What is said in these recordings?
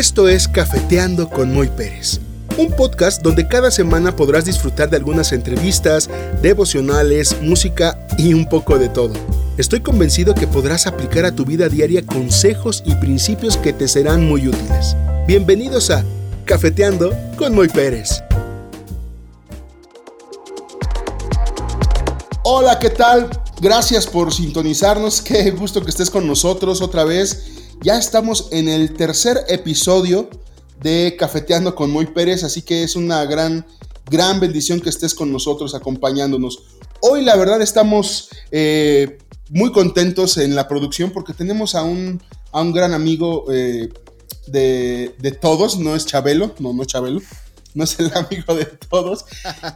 Esto es Cafeteando con Moy Pérez, un podcast donde cada semana podrás disfrutar de algunas entrevistas, devocionales, música y un poco de todo. Estoy convencido que podrás aplicar a tu vida diaria consejos y principios que te serán muy útiles. Bienvenidos a Cafeteando con Moy Pérez. Hola, ¿qué tal? Gracias por sintonizarnos. Qué gusto que estés con nosotros otra vez. Ya estamos en el tercer episodio de Cafeteando con Moy Pérez, así que es una gran, gran bendición que estés con nosotros acompañándonos. Hoy la verdad estamos eh, muy contentos en la producción porque tenemos a un, a un gran amigo eh, de, de, todos, no es Chabelo, no, no es Chabelo, no es el amigo de todos,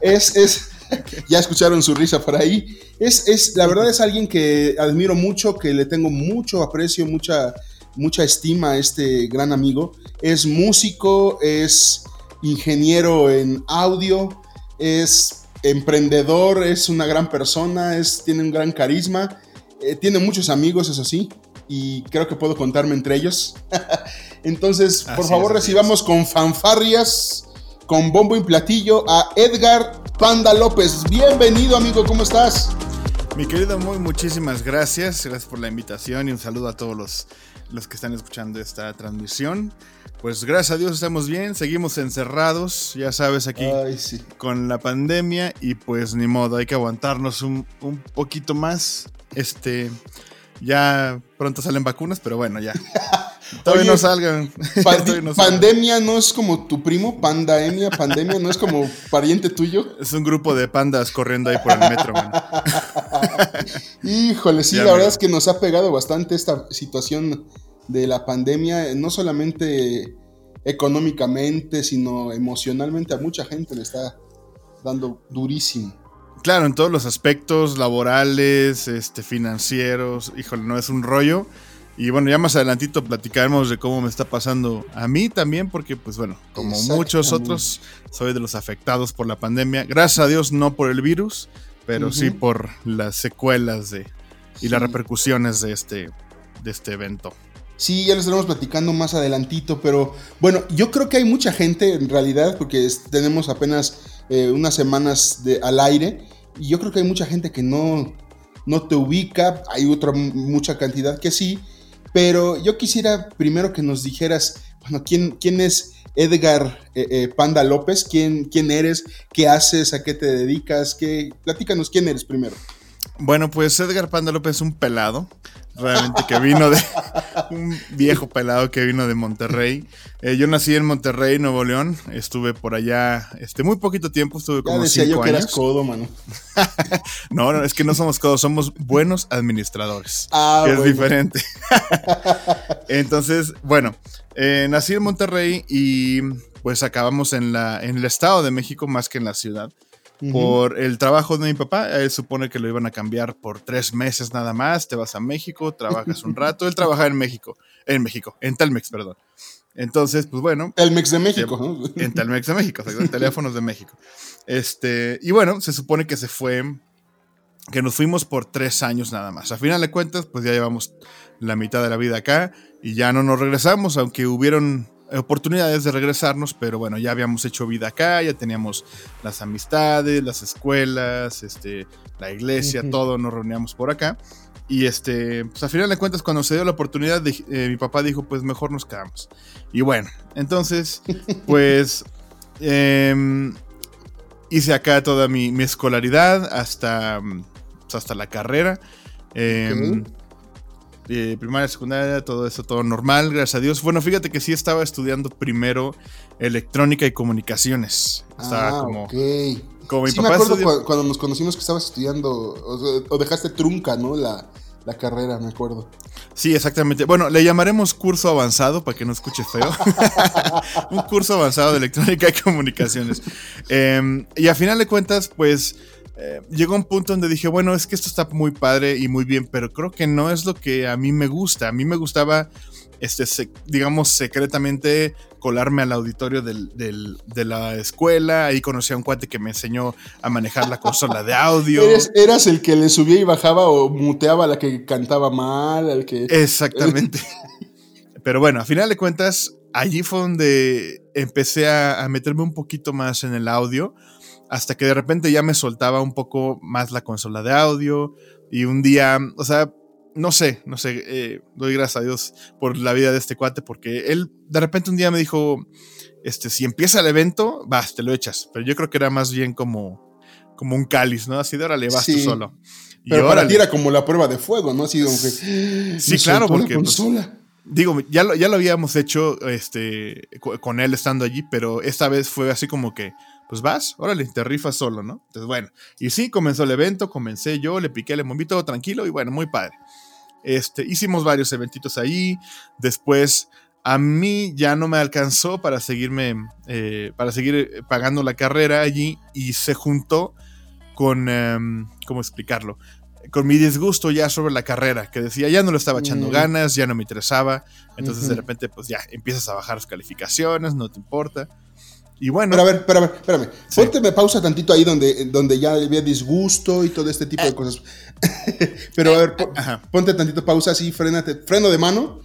es, es ya escucharon su risa por ahí, es, es, la verdad es alguien que admiro mucho, que le tengo mucho aprecio, mucha mucha estima a este gran amigo. Es músico, es ingeniero en audio, es emprendedor, es una gran persona, es, tiene un gran carisma, eh, tiene muchos amigos, eso sí, y creo que puedo contarme entre ellos. Entonces, por favor, recibamos con fanfarrias, con bombo y platillo a Edgar Panda López. Bienvenido, amigo, ¿cómo estás? Mi querido Muy, muchísimas gracias. Gracias por la invitación y un saludo a todos los los que están escuchando esta transmisión. Pues gracias a Dios estamos bien, seguimos encerrados, ya sabes, aquí con la pandemia y pues ni modo, hay que aguantarnos un, un poquito más. Este, ya pronto salen vacunas, pero bueno, ya. Todavía no salgan. pandemia no es como tu primo, pandemia, pandemia no es como pariente tuyo. Es un grupo de pandas corriendo ahí por el metro, Híjole, sí, la verdad es que nos ha pegado bastante esta situación de la pandemia, no solamente económicamente, sino emocionalmente a mucha gente le está dando durísimo. Claro, en todos los aspectos laborales, este, financieros, híjole, no es un rollo. Y bueno, ya más adelantito platicaremos de cómo me está pasando a mí también, porque pues bueno, como muchos otros, soy de los afectados por la pandemia. Gracias a Dios no por el virus, pero sí por las secuelas de, y las repercusiones de este, de este evento. Sí, ya lo estaremos platicando más adelantito, pero bueno, yo creo que hay mucha gente en realidad, porque tenemos apenas eh, unas semanas de, al aire, y yo creo que hay mucha gente que no, no te ubica, hay otra mucha cantidad que sí, pero yo quisiera primero que nos dijeras, bueno, ¿quién, quién es Edgar eh, eh, Panda López? ¿Quién, ¿Quién eres? ¿Qué haces? ¿A qué te dedicas? ¿Qué? Platícanos quién eres primero. Bueno, pues Edgar Panda López es un pelado, realmente que vino de un viejo pelado que vino de Monterrey. Eh, yo nací en Monterrey, Nuevo León. Estuve por allá, este, muy poquito tiempo, estuve como ya decía yo que eras codo, mano. no, no, es que no somos codos, somos buenos administradores. Ah, es diferente. Entonces, bueno, eh, nací en Monterrey y pues acabamos en la en el Estado de México más que en la ciudad por el trabajo de mi papá. Él supone que lo iban a cambiar por tres meses nada más. Te vas a México, trabajas un rato. Él trabaja en México, en México, en Telmex, perdón. Entonces, pues bueno. Telmex de México, ¿no? En Telmex de México, en teléfonos de México. Este, y bueno, se supone que se fue, que nos fuimos por tres años nada más. A final de cuentas, pues ya llevamos la mitad de la vida acá y ya no nos regresamos, aunque hubieron oportunidades de regresarnos, pero bueno, ya habíamos hecho vida acá, ya teníamos las amistades, las escuelas, este, la iglesia, todo, nos reuníamos por acá. Y este, pues a final de cuentas, cuando se dio la oportunidad, eh, mi papá dijo, pues mejor nos quedamos. Y bueno, entonces, pues em, hice acá toda mi, escolaridad hasta, pues, hasta la carrera. Eh, primaria, secundaria, todo eso, todo normal, gracias a Dios. Bueno, fíjate que sí estaba estudiando primero electrónica y comunicaciones. Estaba ah, como. Como mi sí, me acuerdo cuando, nos conocimos que estabas estudiando, o, dejaste trunca, ¿no? La, la, carrera, me acuerdo. Sí, exactamente. Bueno, le llamaremos curso avanzado para que no escuche feo. Un curso avanzado de electrónica y comunicaciones. Em, y a final de cuentas, pues eh, llegó un punto donde dije, bueno, es que esto está muy padre y muy bien, pero creo que no es lo que a mí me gusta. A mí me gustaba, este, digamos, secretamente colarme al auditorio de la escuela. Ahí conocí a un cuate que me enseñó a manejar la consola de audio. ¿Eras el que le subía y bajaba o muteaba a la que cantaba mal? Al que... Exactamente. pero bueno, a final de cuentas, allí fue donde empecé a, meterme un poquito más en el audio, hasta que de repente ya me soltaba un poco más la consola de audio y un día, o sea, no sé, no sé, eh, doy gracias a Dios por la vida de este cuate, porque él de repente un día me dijo, este, si empieza el evento, vas, te lo echas, pero yo creo que era más bien como, como un cáliz, ¿no? Así de órale, vas tú solo. pero para ti era como la prueba de fuego, ¿no? Así que, sí, claro, porque... Pues, digo, ya lo, ya lo habíamos hecho este, con él estando allí, pero esta vez fue así como que, pues vas, órale, te rifas solo, ¿no? Entonces, bueno, y sí, comenzó el evento, comencé yo, le piqué, le moví todo tranquilo y bueno, muy padre. Este, hicimos varios eventitos ahí, después a mí ya no me alcanzó para seguirme, eh, para seguir pagando la carrera allí y se juntó con, em, ¿cómo explicarlo? con mi disgusto ya sobre la carrera, que decía, ya no lo estaba echando mm. ganas, ya no me interesaba. Entonces de repente, pues ya empiezas a bajar las calificaciones, no te importa. Y bueno. Pero a ver, espérame, espérame. Ponte me pausa tantito ahí donde, donde ya había disgusto y todo este tipo de eh. cosas. pero a ver, ponte tantito pausa así, frénate, freno de mano.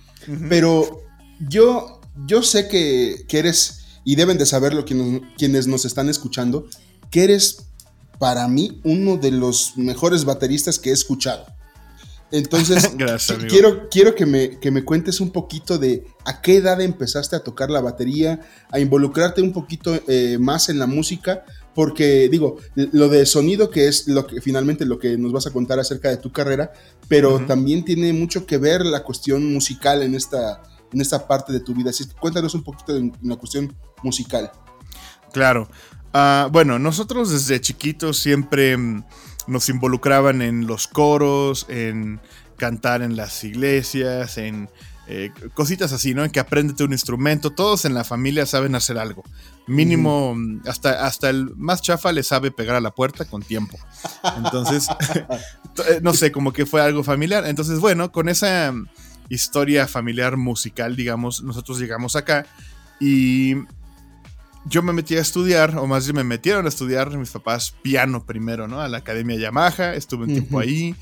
Pero yo, yo sé que, que, eres, y deben de saberlo quienes, quienes nos están escuchando, que eres para mí uno de los mejores bateristas que he escuchado. Entonces, quiero, quiero que, me, que me cuentes un poquito de a qué edad empezaste a tocar la batería, a involucrarte un poquito eh, más en la música, porque digo, lo de sonido, que es lo que finalmente lo que nos vas a contar acerca de tu carrera, pero también tiene mucho que ver la cuestión musical en esta, en esta parte de tu vida. Así que cuéntanos un poquito de la cuestión musical. Claro, Ah, bueno, nosotros desde chiquitos siempre mm, nos involucraban en los coros, en cantar en las iglesias, en eh, cositas así, ¿no? En que apréndete un instrumento. Todos en la familia saben hacer algo. Mínimo, mm, hasta, hasta el más chafa le sabe pegar a la puerta con tiempo. Entonces, eh, no sé, como que fue algo familiar. Entonces, bueno, con esa historia familiar musical, digamos, nosotros llegamos acá y yo me metí a estudiar, o más bien me metieron a estudiar mis papás piano primero, ¿no? A la Academia Yamaha, estuve un tiempo ahí,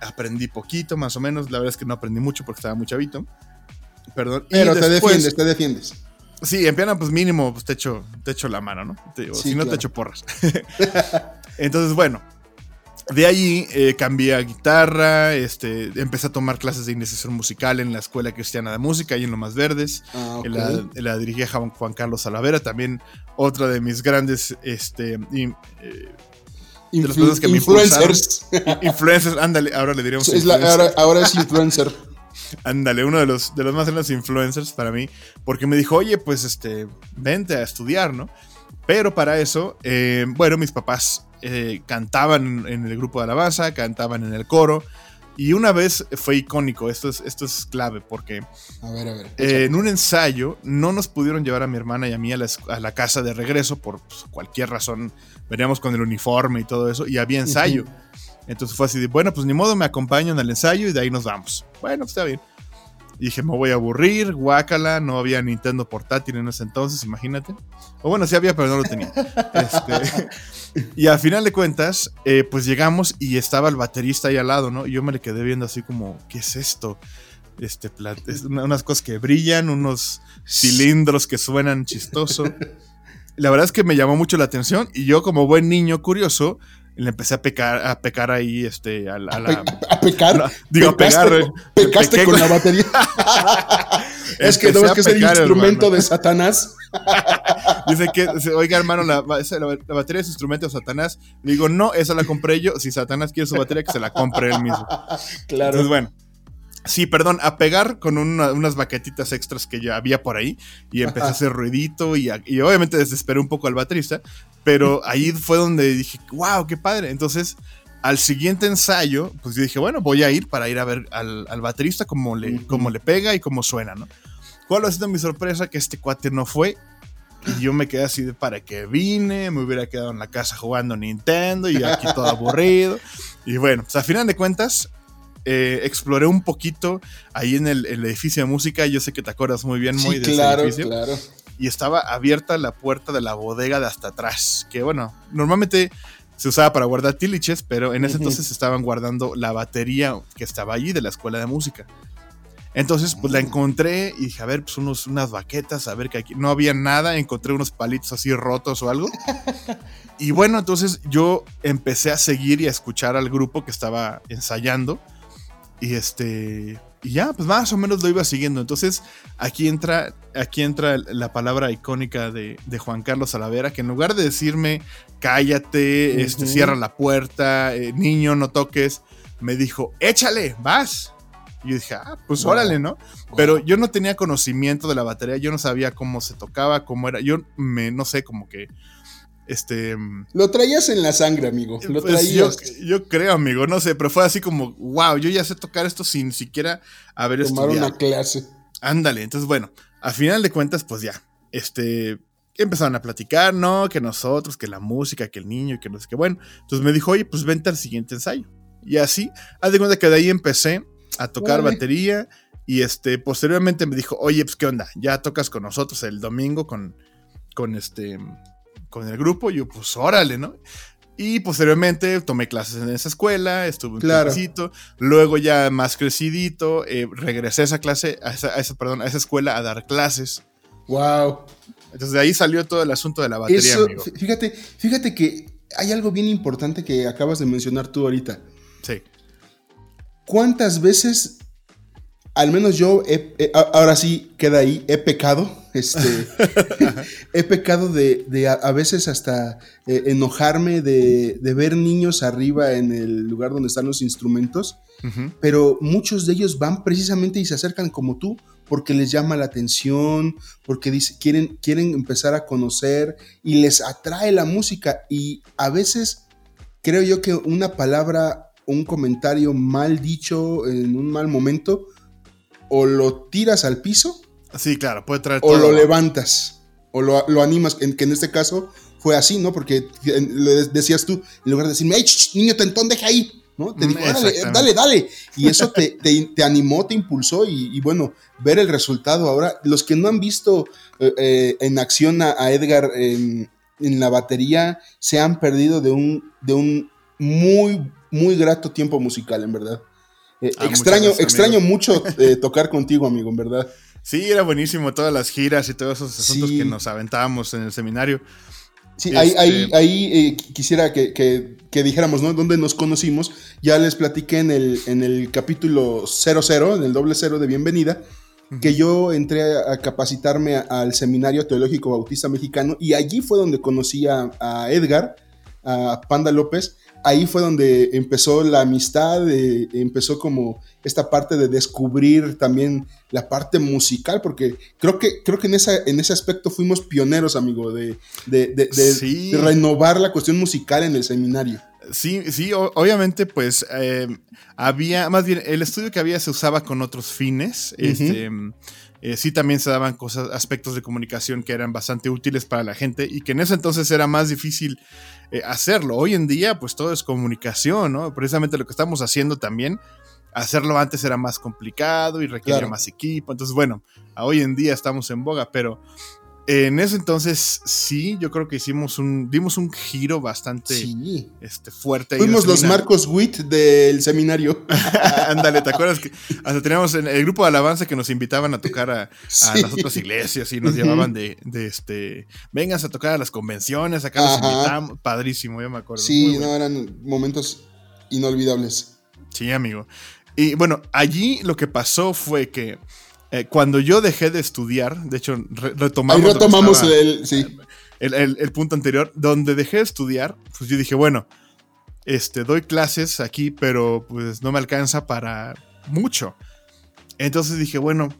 aprendí poquito, más o menos, la verdad es que no aprendí mucho porque estaba muy chavito. Perdón. Pero te defiendes, te defiendes. Sí, en piano pues mínimo pues, te, echo, te echo la mano, ¿no? si no te echo porras. Entonces, bueno, de allí eh, cambié a guitarra, este, empecé a tomar clases de iniciación musical en la Escuela Cristiana de Música, ahí en Lomas Verdes. Ah, la, dirigía Juan Carlos Salavera, también otra de mis grandes este, eh, influencers. influencers, ándale, ahora le diríamos. ahora, es influencer. Ándale, uno de los, de los más grandes influencers para mí, porque me dijo, oye, pues este, vente a estudiar, ¿no? Pero para eso, eh, bueno, mis papás eh, cantaban en el grupo de alabanza, cantaban en el coro. Y una vez fue icónico, esto es, esto es clave, porque eh, en un ensayo no nos pudieron llevar a mi hermana y a mí a la, casa de regreso por pues, cualquier razón. Veníamos con el uniforme y todo eso, y había ensayo. Entonces fue así de, bueno, pues ni modo, me acompañan al ensayo y de ahí nos vamos. Bueno, pues está bien. Y dije, me voy a aburrir, guácala, no había Nintendo portátil en ese entonces, imagínate. O bueno, sí había, pero no lo tenía. Este, y al final de cuentas, eh, pues llegamos y estaba el baterista ahí al lado, ¿no? Y yo me le quedé viendo así como, ¿qué es esto? Este, unas cosas que brillan, unos cilindros que suenan chistoso. La verdad es que me llamó mucho la atención y yo como buen niño curioso, le empecé a pecar, a pecar ahí, este, a, la, a, pecar. digo, a pegar. Pecaste con la batería. es que no es que es el instrumento de Satanás. Dice que, oiga, hermano, la, la, batería es instrumento de Satanás. Le digo, no, esa la compré yo. Si Satanás quiere su batería, que se la compre él mismo. Claro. Entonces, bueno. Sí, perdón, a pegar con unas baquetitas extras que ya había por ahí y empecé a hacer ruidito y, y, obviamente desesperé un poco al baterista, pero ahí fue donde dije, wow, qué padre. Entonces, al siguiente ensayo, pues yo dije, bueno, voy a ir para ir a ver al, baterista cómo le, le pega y cómo suena, ¿no? ¿Cuál ha sido mi sorpresa? Que este cuate no fue. Y yo me quedé así de para que vine, me hubiera quedado en la casa jugando Nintendo y aquí todo aburrido. Y bueno, pues a final de cuentas, eh, exploré un poquito ahí en el, edificio de música. Yo sé que te acuerdas muy bien, muy de claro, ese edificio. Claro. Y estaba abierta la puerta de la bodega de hasta atrás. Que bueno, normalmente se usaba para guardar tiliches, pero en ese entonces estaban guardando la batería que estaba allí de la escuela de música. Entonces, pues la encontré y dije, a ver, pues unos, unas baquetas, a ver que aquí no había nada, encontré unos palitos así rotos o algo. y bueno, entonces yo empecé a seguir y a escuchar al grupo que estaba ensayando. Y este, y ya, pues más o menos lo iba siguiendo. Entonces, aquí entra, aquí entra la palabra icónica de, Juan Carlos Salavera, que en lugar de decirme, cállate, este, cierra la puerta, eh, niño, no toques, me dijo, échale, vas. Y yo dije, ah, pues órale, ¿no? Pero yo no tenía conocimiento de la batería, yo no sabía cómo se tocaba, cómo era. Yo me, no sé, como que. Este. Lo traías en la sangre, amigo. Lo pues traías. Yo, creo, amigo, no sé, pero fue así como, wow, yo ya sé tocar esto sin siquiera haber Tomar una clase. Ándale, entonces bueno, a final de cuentas, pues ya. Este. Empezaron a platicar, ¿no? Que nosotros, que la música, que el niño, que no sé qué. Bueno, entonces me dijo, oye, pues vente al siguiente ensayo. Y así, haz de cuenta que de ahí empecé a tocar batería y este, posteriormente me dijo, oye, pues qué onda, ya tocas con nosotros el domingo con, con este, con el grupo. Y yo, pues órale, ¿no? Y posteriormente tomé clases en esa escuela, estuve un claro. luego ya más crecidito, eh, regresé a esa clase, a esa, perdón, a esa escuela a dar clases. Wow. Entonces de ahí salió todo el asunto de la batería, amigo. Fíjate, fíjate que hay algo bien importante que acabas de mencionar tú ahorita. Sí. ¿Cuántas veces, al menos yo, ahora sí queda ahí, he pecado? Este, he pecado de, a, veces hasta eh, enojarme de, ver niños arriba en el lugar donde están los instrumentos, pero muchos de ellos van precisamente y se acercan como tú porque les llama la atención, porque quieren, quieren empezar a conocer y les atrae la música y a veces creo yo que una palabra un comentario mal dicho en un mal momento, o lo tiras al piso. Sí, claro, puede traer. O lo levantas, o lo, animas, en, que en este caso fue así, ¿no? Porque le decías tú, en lugar de decirme, ¡ay, niño tentón, deja ahí! ¿No? Te dijo, dale, dale, Y eso te, te, animó, te impulsó y, bueno, ver el resultado. Ahora, los que no han visto eh, eh, en acción a, Edgar en, en, la batería, se han perdido de un, de un muy muy grato tiempo musical, en verdad. Eh, ah, extraño, extraño mucho eh, tocar contigo, amigo, en verdad. Sí, era buenísimo todas las giras y todos esos asuntos que nos aventábamos en el seminario. Sí, ahí, ahí, este, ahí eh, quisiera que, dijéramos, ¿no? ¿Dónde nos conocimos? Ya les platiqué en el, en el capítulo 00, en el doble cero de bienvenida, que yo entré a, capacitarme al Seminario Teológico Bautista Mexicano y allí fue donde conocí a, a Edgar, a Panda López, ahí fue donde empezó la amistad, eh, empezó como esta parte de descubrir también la parte musical, porque creo que, creo que en, esa, en ese aspecto fuimos pioneros, amigo, de, renovar la cuestión musical en el seminario. Sí, sí, obviamente, pues eh, había, más bien, el estudio que había se usaba con otros fines. Este, eh, sí también se daban cosas, aspectos de comunicación que eran bastante útiles para la gente y que en ese entonces era más difícil eh, hacerlo. Hoy en día, pues todo es comunicación, ¿no? Precisamente lo que estamos haciendo también, hacerlo antes era más complicado y requería más equipo. Entonces, bueno, hoy en día estamos en boga, pero en ese entonces, sí, yo creo que hicimos un, dimos un giro bastante este, fuerte. Fuimos los Marcos Witt del seminario. Ándale, ¿te acuerdas que hasta teníamos el grupo de alabanza que nos invitaban a tocar a, las otras iglesias y nos llevaban de, de este, vengas a tocar a las convenciones, acá nos invitamos, padrísimo, yo me acuerdo. Sí, no, eran momentos inolvidables. Sí, amigo. Y bueno, allí lo que pasó fue que eh, cuando yo dejé de estudiar, de hecho, retomamos, Ahí retomamos el, el, punto anterior, donde dejé de estudiar, pues yo dije, bueno, este, doy clases aquí, pero pues no me alcanza para mucho. Entonces dije, bueno,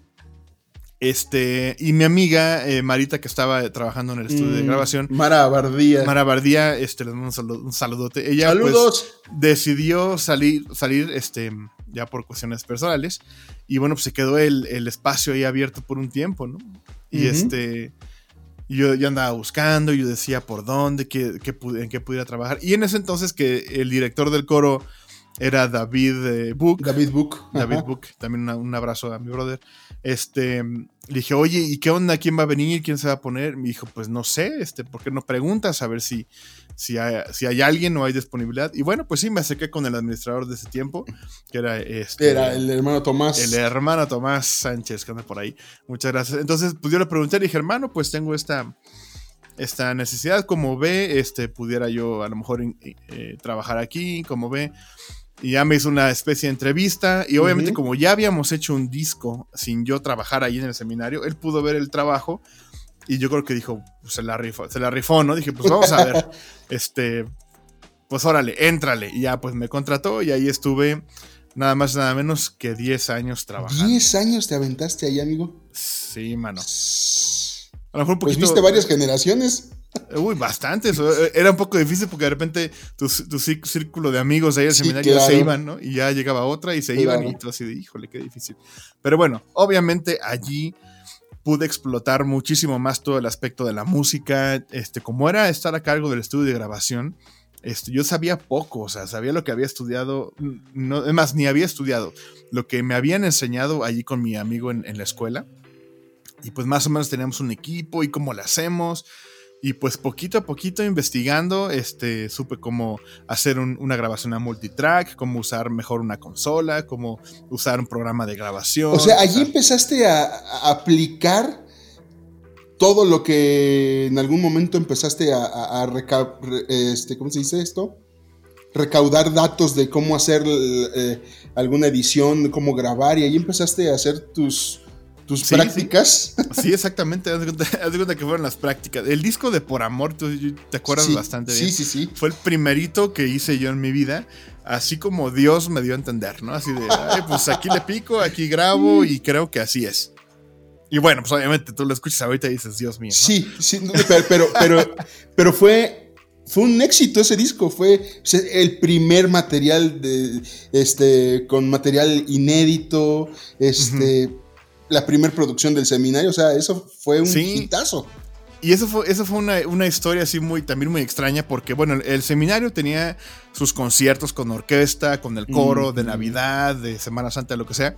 este, y mi amiga eh, Marita, que estaba trabajando en el estudio de mm, grabación. Mara Bardía. Mara Bardía, este, le mando un, saludote. Ella, pues, Saludos. decidió salir, salir, este, ya por cuestiones personales. Y bueno, pues se quedó el, espacio ahí abierto por un tiempo, ¿no? Y este. Yo, yo, andaba buscando, yo decía por dónde, qué, en qué pudiera trabajar. Y en ese entonces que el director del coro era David eh, Book. David Book. David Book, también un abrazo a mi brother. Este, le dije, oye, ¿y qué onda? ¿Quién va a venir? ¿Quién se va a poner? Me dijo, pues no sé, este, ¿por qué no preguntas? A ver si, si, hay, si hay alguien o hay disponibilidad. Y bueno, pues sí, me acerqué con el administrador de ese tiempo, que era este. Era el hermano Tomás. El hermano Tomás Sánchez, que anda por ahí. Muchas gracias. Entonces, pues yo le pregunté, le dije, hermano, pues tengo esta esta necesidad. Como ve, este, pudiera yo a lo mejor eh, trabajar aquí, como ve. Y ya me hizo una especie de entrevista. Y obviamente, como ya habíamos hecho un disco sin yo trabajar ahí en el seminario, él pudo ver el trabajo. Y yo creo que dijo, pues, se la rifó, se la rifó, ¿no? Dije, pues vamos a ver. este, pues órale, éntrale. Y ya pues me contrató y ahí estuve nada más nada menos que 10 años trabajando. 10 años te aventaste ahí, amigo. Sí, mano. A lo mejor un pues poquito. Pues viste varias generaciones. Uy, bastantes. Era un poco difícil porque de repente tu, círculo de amigos ahí al seminario se iban, ¿no? Y ya llegaba otra y se iban y tú así de, híjole, qué difícil. Pero bueno, obviamente allí pude explotar muchísimo más todo el aspecto de la música. Este, como era estar a cargo del estudio de grabación, este, yo sabía poco, o sea, sabía lo que había estudiado, no, además, ni había estudiado, lo que me habían enseñado allí con mi amigo en, en la escuela y pues más o menos teníamos un equipo y cómo lo hacemos. Y pues poquito a poquito investigando, este, supe cómo hacer una grabación a multitrack, cómo usar mejor una consola, cómo usar un programa de grabación. O sea, allí empezaste a, aplicar todo lo que en algún momento empezaste a, este, ¿cómo se dice esto? Recaudar datos de cómo hacer eh, alguna edición, cómo grabar, y ahí empezaste a hacer tus, tus prácticas. Sí, exactamente. Haz de, cuenta, que fueron las prácticas. El disco de Por Amor, tú te acuerdas bastante bien. Sí, sí, sí. Fue el primerito que hice yo en mi vida. Así como Dios me dio a entender, ¿no? Así de, pues aquí le pico, aquí grabo y creo que así es. Y bueno, pues obviamente tú lo escuchas ahorita y dices, Dios mío. Sí, sí, pero, pero, pero, fue, fue un éxito ese disco. Fue el primer material de, este, con material inédito, este la primera producción del seminario. O sea, eso fue un hitazo. Y eso fue, eso fue una, historia así muy, también muy extraña, porque bueno, el, seminario tenía sus conciertos con orquesta, con el coro de Navidad, de Semana Santa, lo que sea.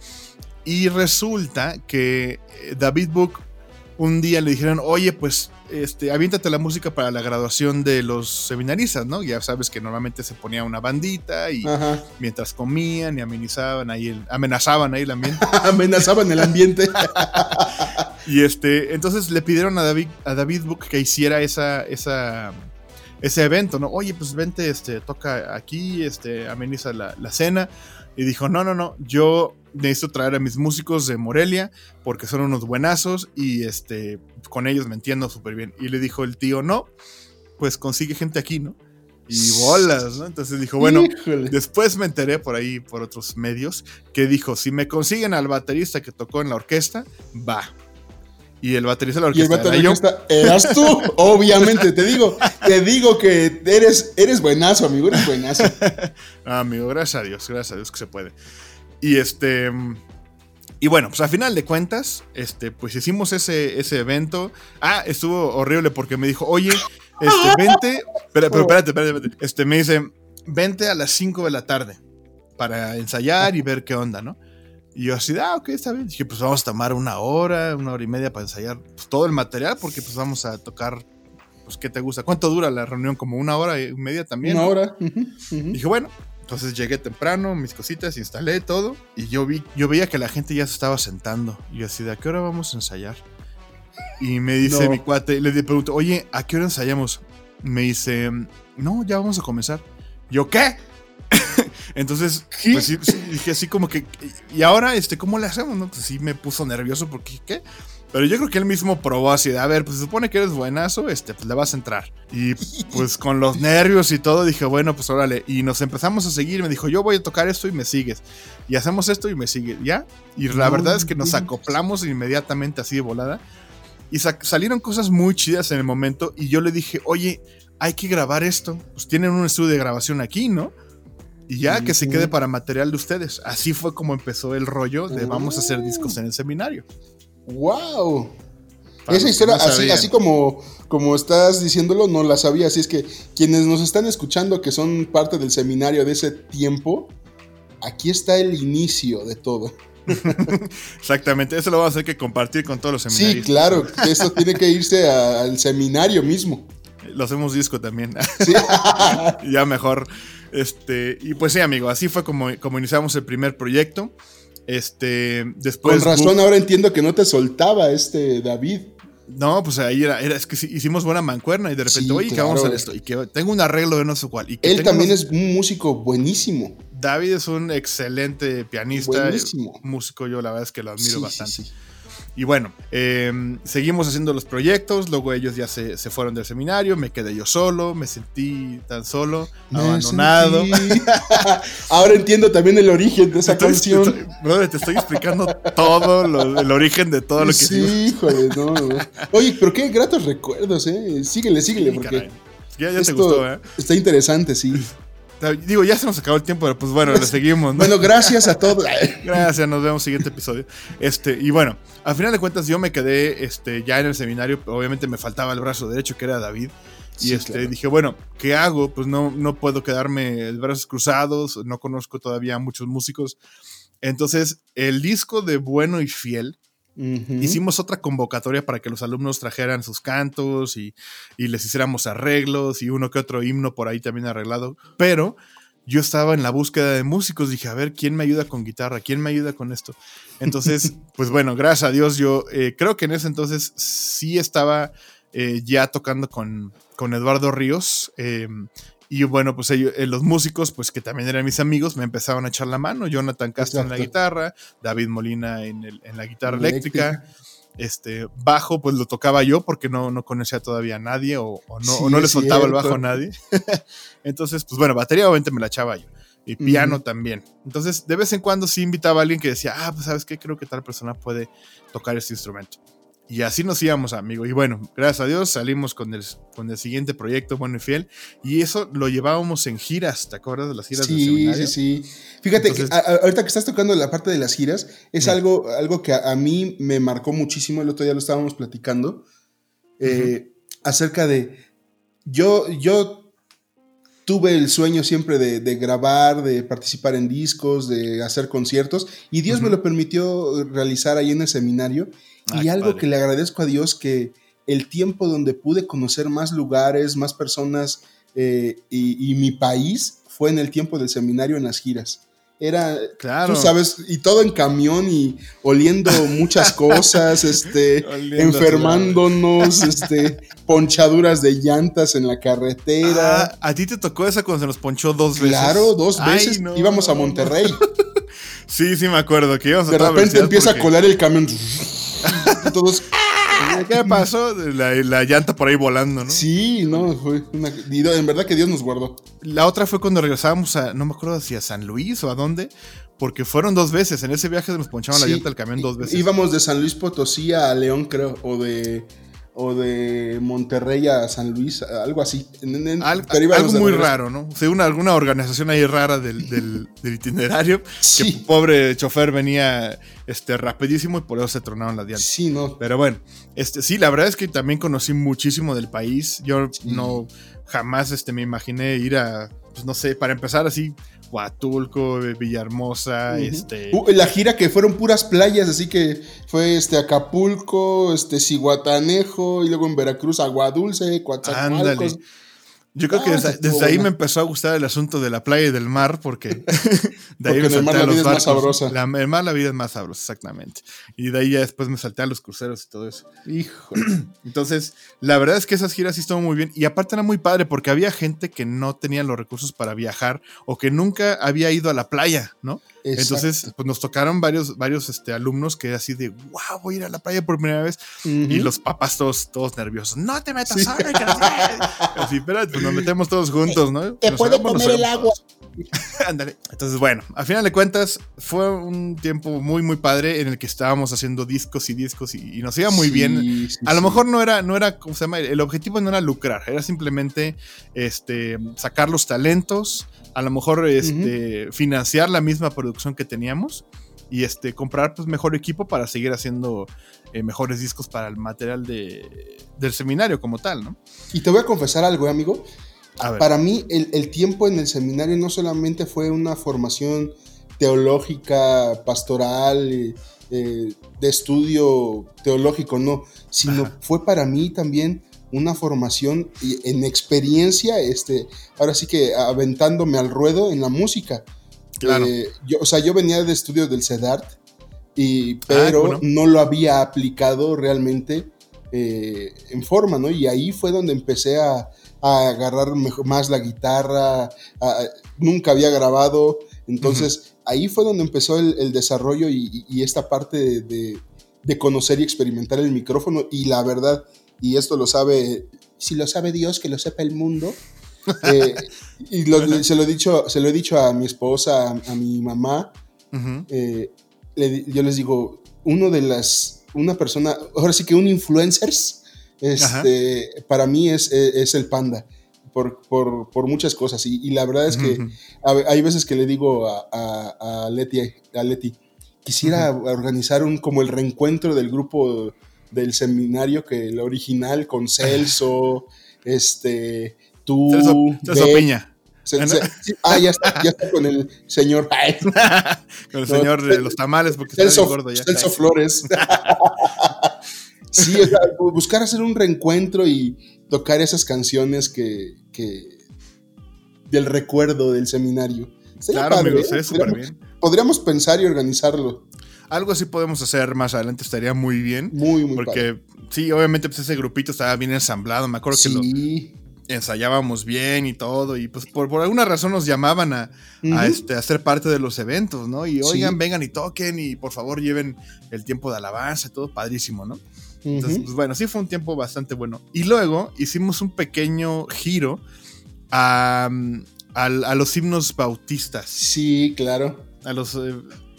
Y resulta que eh, David Book un día le dijeron, oye, pues este, aviéntate la música para la graduación de los seminaristas, ¿no? Ya sabes que normalmente se ponía una bandita y mientras comían y amenizaban ahí el, amenazaban ahí el ambiente. amenazaban el ambiente. y este, entonces le pidieron a David, a David Book que hiciera esa, esa, ese evento, ¿no? Oye, pues vente, este, toca aquí, este, ameniza la, la cena. Y dijo, no, no, no, yo necesito traer a mis músicos de Morelia porque son unos buenazos y este, con ellos me entiendo súper bien. Y le dijo el tío, no, pues consigue gente aquí, ¿no? Y bolas, ¿no? Entonces dijo, bueno, después me enteré por ahí, por otros medios, que dijo, si me consiguen al baterista que tocó en la orquesta, va. Y el baterista de la orquesta, ¿Y el baterista eras tú, obviamente, te digo, te digo que eres, eres buenazo, amigo, eres buenazo. amigo, gracias a Dios, gracias a Dios que se puede. Y este. Y bueno, pues a final de cuentas, este, pues hicimos ese, ese evento. Ah, estuvo horrible porque me dijo, oye, este, vente. Pero, pero espérate, espérate, espérate. Este, me dice, vente a las 5 de la tarde para ensayar y ver qué onda, ¿no? Y yo así, ah, ok, está bien. Dije, pues vamos a tomar una hora, una hora y media para ensayar pues, todo el material, porque pues vamos a tocar, pues, ¿qué te gusta? ¿Cuánto dura la reunión? Como una hora y media también. Una hora. Dije, bueno, entonces llegué temprano, mis cositas, instalé todo y yo vi, yo veía que la gente ya se estaba sentando. Y yo así, ¿de a qué hora vamos a ensayar? Y me dice mi cuate, le pregunto, oye, ¿a qué hora ensayamos? Me dice, no, ya vamos a comenzar. ¿Yo qué? Entonces, pues sí, dije así como que, ¿y ahora, este, cómo le hacemos? No? Pues sí me puso nervioso porque, ¿qué? Pero yo creo que él mismo probó así de, a ver, pues se supone que eres buenazo, este, pues le vas a entrar. Y pues con los nervios y todo dije, bueno, pues órale. Y nos empezamos a seguir, me dijo, yo voy a tocar esto y me sigues. Y hacemos esto y me sigue, ¿ya? Y la verdad es que nos acoplamos inmediatamente así de volada. Y salieron cosas muy chidas en el momento y yo le dije, oye, hay que grabar esto. Pues tienen un estudio de grabación aquí, ¿no? Y ya que se quede para material de ustedes. Así fue como empezó el rollo de vamos a hacer discos en el seminario. ¡Wow! Esa historia, así, así como, como estás diciéndolo, no la sabía. Así es que quienes nos están escuchando, que son parte del seminario de ese tiempo, aquí está el inicio de todo. Exactamente, eso lo vamos a hacer que compartir con todos los seminarios. Sí, claro, esto tiene que irse al seminario mismo. Lo hacemos disco también. ya mejor. Este, y pues sí, amigo, así fue como, como iniciamos el primer proyecto. Este, después. Con razón, ahora entiendo que no te soltaba este David. No, pues ahí era, era, es que hicimos buena mancuerna y de repente, oye, que vamos a hacer esto, y que tengo un arreglo de no sé cuál. Y Él también es un músico buenísimo. David es un excelente pianista, buenísimo. músico, yo la verdad es que lo admiro bastante. Y bueno, em, seguimos haciendo los proyectos, luego ellos ya se, se, fueron del seminario, me quedé yo solo, me sentí tan solo, abandonado. Ahora entiendo también el origen de esa canción. Brother, te estoy explicando todo el origen de todo lo que Sí, híjole, no, Oye, pero qué gratos recuerdos, ¿eh? Síguele, síguele, porque... Ya, ya te gustó, ¿eh? Está interesante, sí. Digo, ya se nos acabó el tiempo, pero pues bueno, le seguimos. Bueno, gracias a todos. gracias, nos vemos en el siguiente episodio. Este, y bueno, al final de cuentas yo me quedé este, ya en el seminario, obviamente me faltaba el brazo derecho, que era David. Y este, dije, bueno, ¿qué hago? Pues no, no puedo quedarme de brazos cruzados, no conozco todavía a muchos músicos. Entonces, el disco de Bueno y Fiel, Hicimos otra convocatoria para que los alumnos trajeran sus cantos y, les hiciéramos arreglos y uno que otro himno por ahí también arreglado. Pero yo estaba en la búsqueda de músicos, dije, a ver, ¿quién me ayuda con guitarra? ¿Quién me ayuda con esto? Entonces, pues bueno, gracias a Dios, yo eh, creo que en ese entonces sí estaba eh, ya tocando con, con Eduardo Ríos. Em, y bueno, pues ellos, eh, los músicos, pues que también eran mis amigos, me empezaban a echar la mano. Jonathan Castro en la guitarra, David Molina en, el, en la guitarra eléctrica. Este, bajo, pues lo tocaba yo porque no, no conocía todavía a nadie o, no, no le soltaba el bajo a nadie. Entonces, pues bueno, batería obviamente me la echaba yo. Y piano también. Entonces, de vez en cuando sí invitaba a alguien que decía, ah, pues sabes qué, creo que tal persona puede tocar este instrumento. Y así nos íbamos, amigo. Y bueno, gracias a Dios salimos con el, con el siguiente proyecto, Bueno y Fiel. Y eso lo llevábamos en giras, ¿te acuerdas de las giras sí, seminario? Sí, sí, Fíjate, que ahorita que estás tocando la parte de las giras, es algo, algo que a, mí me marcó muchísimo. El otro día lo estábamos platicando. Eh, acerca de. Yo, yo tuve el sueño siempre de, grabar, de participar en discos, de hacer conciertos. Y Dios me lo permitió realizar ahí en el seminario y algo que le agradezco a Dios que el tiempo donde pude conocer más lugares, más personas eh, y, mi país fue en el tiempo del seminario en las giras. Era, claro. tú sabes, y todo en camión y oliendo muchas cosas, este, enfermándonos, este, ponchaduras de llantas en la carretera. Ah, a ti te tocó esa cuando se nos ponchó dos veces. Claro, dos veces. Íbamos a Monterrey. sí, sí me acuerdo que íbamos a De repente empieza a colar el camión. Todos. ¿Qué pasó? La, llanta por ahí volando, ¿no? Sí, no, fue una. En verdad que Dios nos guardó. La otra fue cuando regresábamos a. No me acuerdo si a San Luis o a dónde. Porque fueron dos veces. En ese viaje nos ponchaban la llanta del camión dos veces. Íbamos de San Luis Potosí a León, creo. O de o de Monterrey a San Luis, algo así. algo muy raro, ¿no? Según alguna organización ahí rara del, itinerario, que pobre chofer venía este, rapidísimo y por eso se tronaron las llantas. Sí, no. Pero bueno, este, sí, la verdad es que también conocí muchísimo del país. Yo no jamás este, me imaginé ir a, pues no sé, para empezar así, Huatulco, Villahermosa, este... Uh, la gira que fueron puras playas, así que fue este Acapulco, este Cihuatanejo, y luego en Veracruz Agua Dulce, Coatzacoalcos. Yo creo que desde, ahí me empezó a gustar el asunto de la playa y del mar, porque de ahí me en el mar la vida es más sabrosa. La, el mar la vida es más sabrosa, exactamente. Y de ahí ya después me salté a los cruceros y todo eso. Hijo. Entonces, la verdad es que esas giras sí estuvo muy bien. Y aparte era muy padre, porque había gente que no tenía los recursos para viajar o que nunca había ido a la playa, ¿no? Entonces, pues nos tocaron varios, varios este, alumnos que así de, wow, voy a ir a la playa por primera vez. Y los papás todos, todos nerviosos, no te metas ahora. así, espérate, pues nos metemos todos juntos, ¿no? Te puede comer el agua. Entonces, bueno, al final de cuentas, fue un tiempo muy, muy padre en el que estábamos haciendo discos y discos y, nos iba muy bien. a lo mejor no era, no era, ¿cómo se llama? El objetivo no era lucrar, era simplemente este, sacar los talentos, a lo mejor este, financiar la misma producción que teníamos y este, comprar pues, mejor equipo para seguir haciendo eh, mejores discos para el material de, del seminario como tal, ¿no? Y te voy a confesar algo, amigo. Para mí, el, tiempo en el seminario no solamente fue una formación teológica, pastoral, eh, eh, de estudio teológico, no, sino fue para mí también una formación en experiencia, este, ahora sí que aventándome al ruedo en la música. Claro. Eh, yo, o sea, yo venía de estudios del CEDART, y, ah, pero no lo había aplicado realmente en forma, ¿no? Y ahí fue donde empecé a, agarrar más la guitarra, nunca había grabado, entonces ahí fue donde empezó el, desarrollo y, esta parte de, conocer y experimentar el micrófono y la verdad, y esto lo sabe, si lo sabe Dios, que lo sepa el mundo. Eh, y se, lo he dicho, se lo he dicho a mi esposa, a, mi mamá. Eh, yo les digo, uno de las, una persona, ahora sí que un influencers, este, para mí es, es, el panda. Por, por, por, muchas cosas. Y, la verdad es que hay veces que le digo a, a, a, Leti, a Leti, quisiera organizar un como el reencuentro del grupo del seminario, que el original con Celso, este, tú, Celso, Peña. ah, ya está, ya está con el señor. con el señor de los tamales, porque Celso, está gordo ya. Celso Flores. Sí, buscar hacer un reencuentro y tocar esas canciones que, del recuerdo del seminario. claro, me gustaría súper bien. Podríamos pensar y organizarlo. Algo así podemos hacer más adelante, estaría muy bien. Muy, muy Porque, sí, obviamente, pues ese grupito estaba bien ensamblado. Me acuerdo que lo ensayábamos bien y todo. Y pues por, alguna razón nos llamaban a, este, a ser parte de los eventos, ¿no? Y oigan, vengan y toquen y por favor lleven el tiempo de alabanza, todo padrísimo, ¿no? Entonces, pues bueno, sí fue un tiempo bastante bueno. Y luego hicimos un pequeño giro a, los himnos bautistas. Sí, claro. A los eh,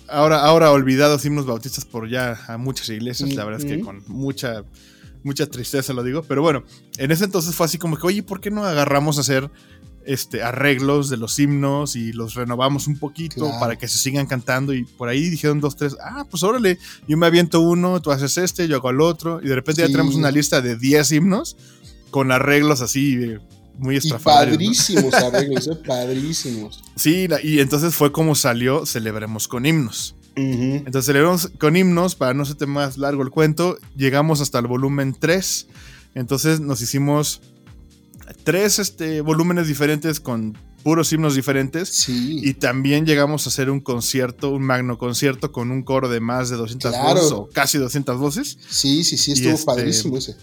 ahora, ahora olvidados himnos bautistas por ya a muchas iglesias. La verdad es que con mucha, mucha tristeza lo digo. Pero bueno, en ese entonces fue así como que, oye, ¿por qué no agarramos a hacer este, arreglos de los himnos y los renovamos un poquito para que se sigan cantando. Y por ahí dijeron dos, tres, ah, pues órale, yo me aviento uno, tú haces este, yo hago el otro. Y de repente ya tenemos una lista de 10 himnos con arreglos así eh, muy estrafalarios. Padrísimos arreglos, eh, padrísimos. Sí, y entonces fue como salió Celebremos con himnos. Entonces celebramos con himnos, para no ser más largo el cuento, llegamos hasta el volumen 3. Entonces nos hicimos tres este, volúmenes diferentes con puros himnos diferentes. Sí. Y también llegamos a hacer un concierto, un magno concierto con un coro de más de 200 voces o casi 200 voces. Sí, sí, sí, estuvo este, padrísimo ese.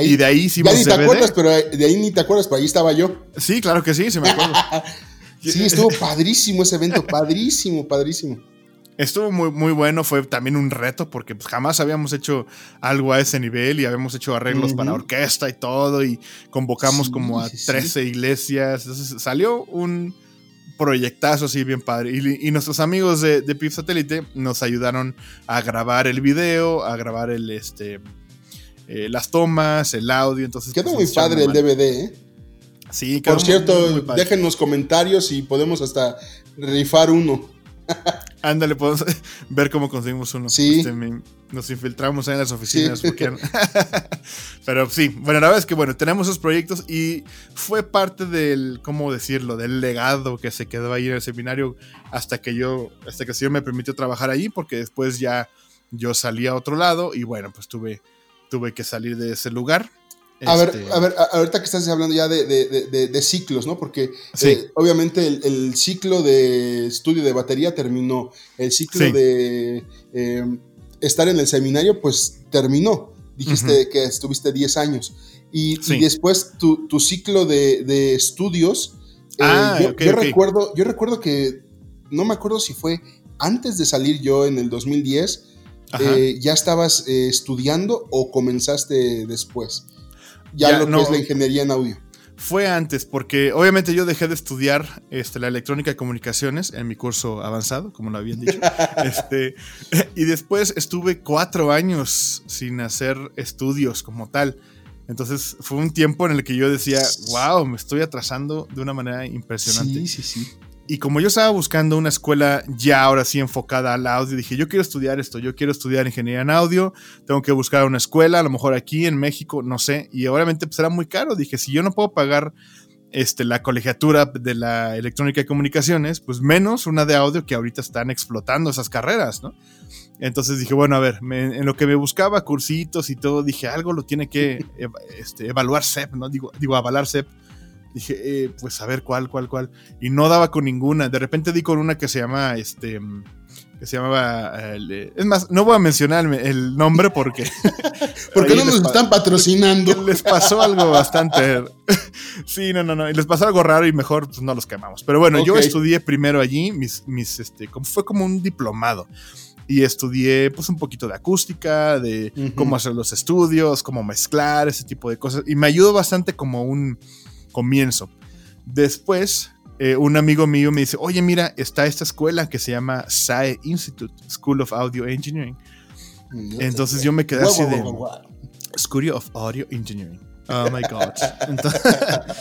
y de ahí hicimos Ya ni te acuerdas, pero de ahí ni te acuerdas, pero ahí estaba yo. Sí, claro que sí, se me acuerdo. sí, estuvo padrísimo ese evento, padrísimo, padrísimo. Estuvo muy, muy bueno, fue también un reto porque pues, jamás habíamos hecho algo a ese nivel y habíamos hecho arreglos para orquesta y todo y convocamos como a 13 iglesias. Entonces salió un proyectazo así bien padre. Y, nuestros amigos de, de PIP Satélite nos ayudaron a grabar el video, a grabar el, este, eh, las tomas, el audio. Entonces, quedó pues, muy padre el DVD, ¿eh? Sí, Por cierto, déjenos comentarios y podemos hasta rifar uno. Ándale, podemos ver cómo conseguimos uno. Sí. Este, nos infiltramos ahí en las oficinas. Pero sí, bueno, la verdad es que bueno, tenemos esos proyectos y fue parte del, ¿cómo decirlo? Del legado que se quedó ahí en el seminario hasta que yo, hasta que el Señor me permitió trabajar ahí, porque después ya yo salí a otro lado y bueno, pues tuve, tuve que salir de ese lugar. A ver, este, a ver, ahorita que estás hablando ya de, ciclos, ¿no? Porque eh, obviamente el, ciclo de estudio de batería terminó, el ciclo de em, estar en el seminario, pues terminó. Dijiste que estuviste 10 años. Y, después tu, ciclo de, estudios, eh, ah, yo, recuerdo, yo recuerdo que, no me acuerdo si fue antes de salir yo en el 2010, eh, ya estabas estudiando o comenzaste después ya, lo que es la ingeniería en audio. Fue antes, porque obviamente yo dejé de estudiar este, la electrónica y comunicaciones en mi curso avanzado, como lo habían dicho. este, y después estuve cuatro años sin hacer estudios como tal. Entonces fue un tiempo en el que yo decía, wow, me estoy atrasando de una manera impresionante. Sí, sí, sí. Y como yo estaba buscando una escuela ya ahora sí enfocada al audio, dije, yo quiero estudiar esto, yo quiero estudiar ingeniería en audio, tengo que buscar una escuela, a lo mejor aquí en México, no sé, y obviamente pues era muy caro, dije, si yo no puedo pagar este, la colegiatura de la electrónica y comunicaciones, pues menos una de audio que ahorita están explotando esas carreras, ¿no? Entonces dije, bueno, a ver, en lo que me buscaba cursitos y todo, dije, algo lo tiene que este, evaluar CEP, ¿no? Digo, digo avalar CEP. Dije, eh, pues a ver cuál, cuál, cuál. Y no daba con ninguna. De repente di con una que se llama, este, que se llamaba... Eh, es más, no voy a mencionar el nombre porque... porque no nos están patrocinando. Les pasó algo bastante... sí, no, no, no. Les pasó algo raro y mejor pues, no los quemamos. Pero bueno, yo estudié primero allí, mis, mis, este, fue como un diplomado y estudié pues un poquito de acústica, de cómo hacer los estudios, cómo mezclar, ese tipo de cosas. Y me ayudó bastante como un comienzo. Después, eh, un amigo mío me dice, oye, mira, está esta escuela que se llama SAE Institute, School of Audio Engineering. Mm, Entonces yo me quedé así de... School of Audio Engineering. Oh my God.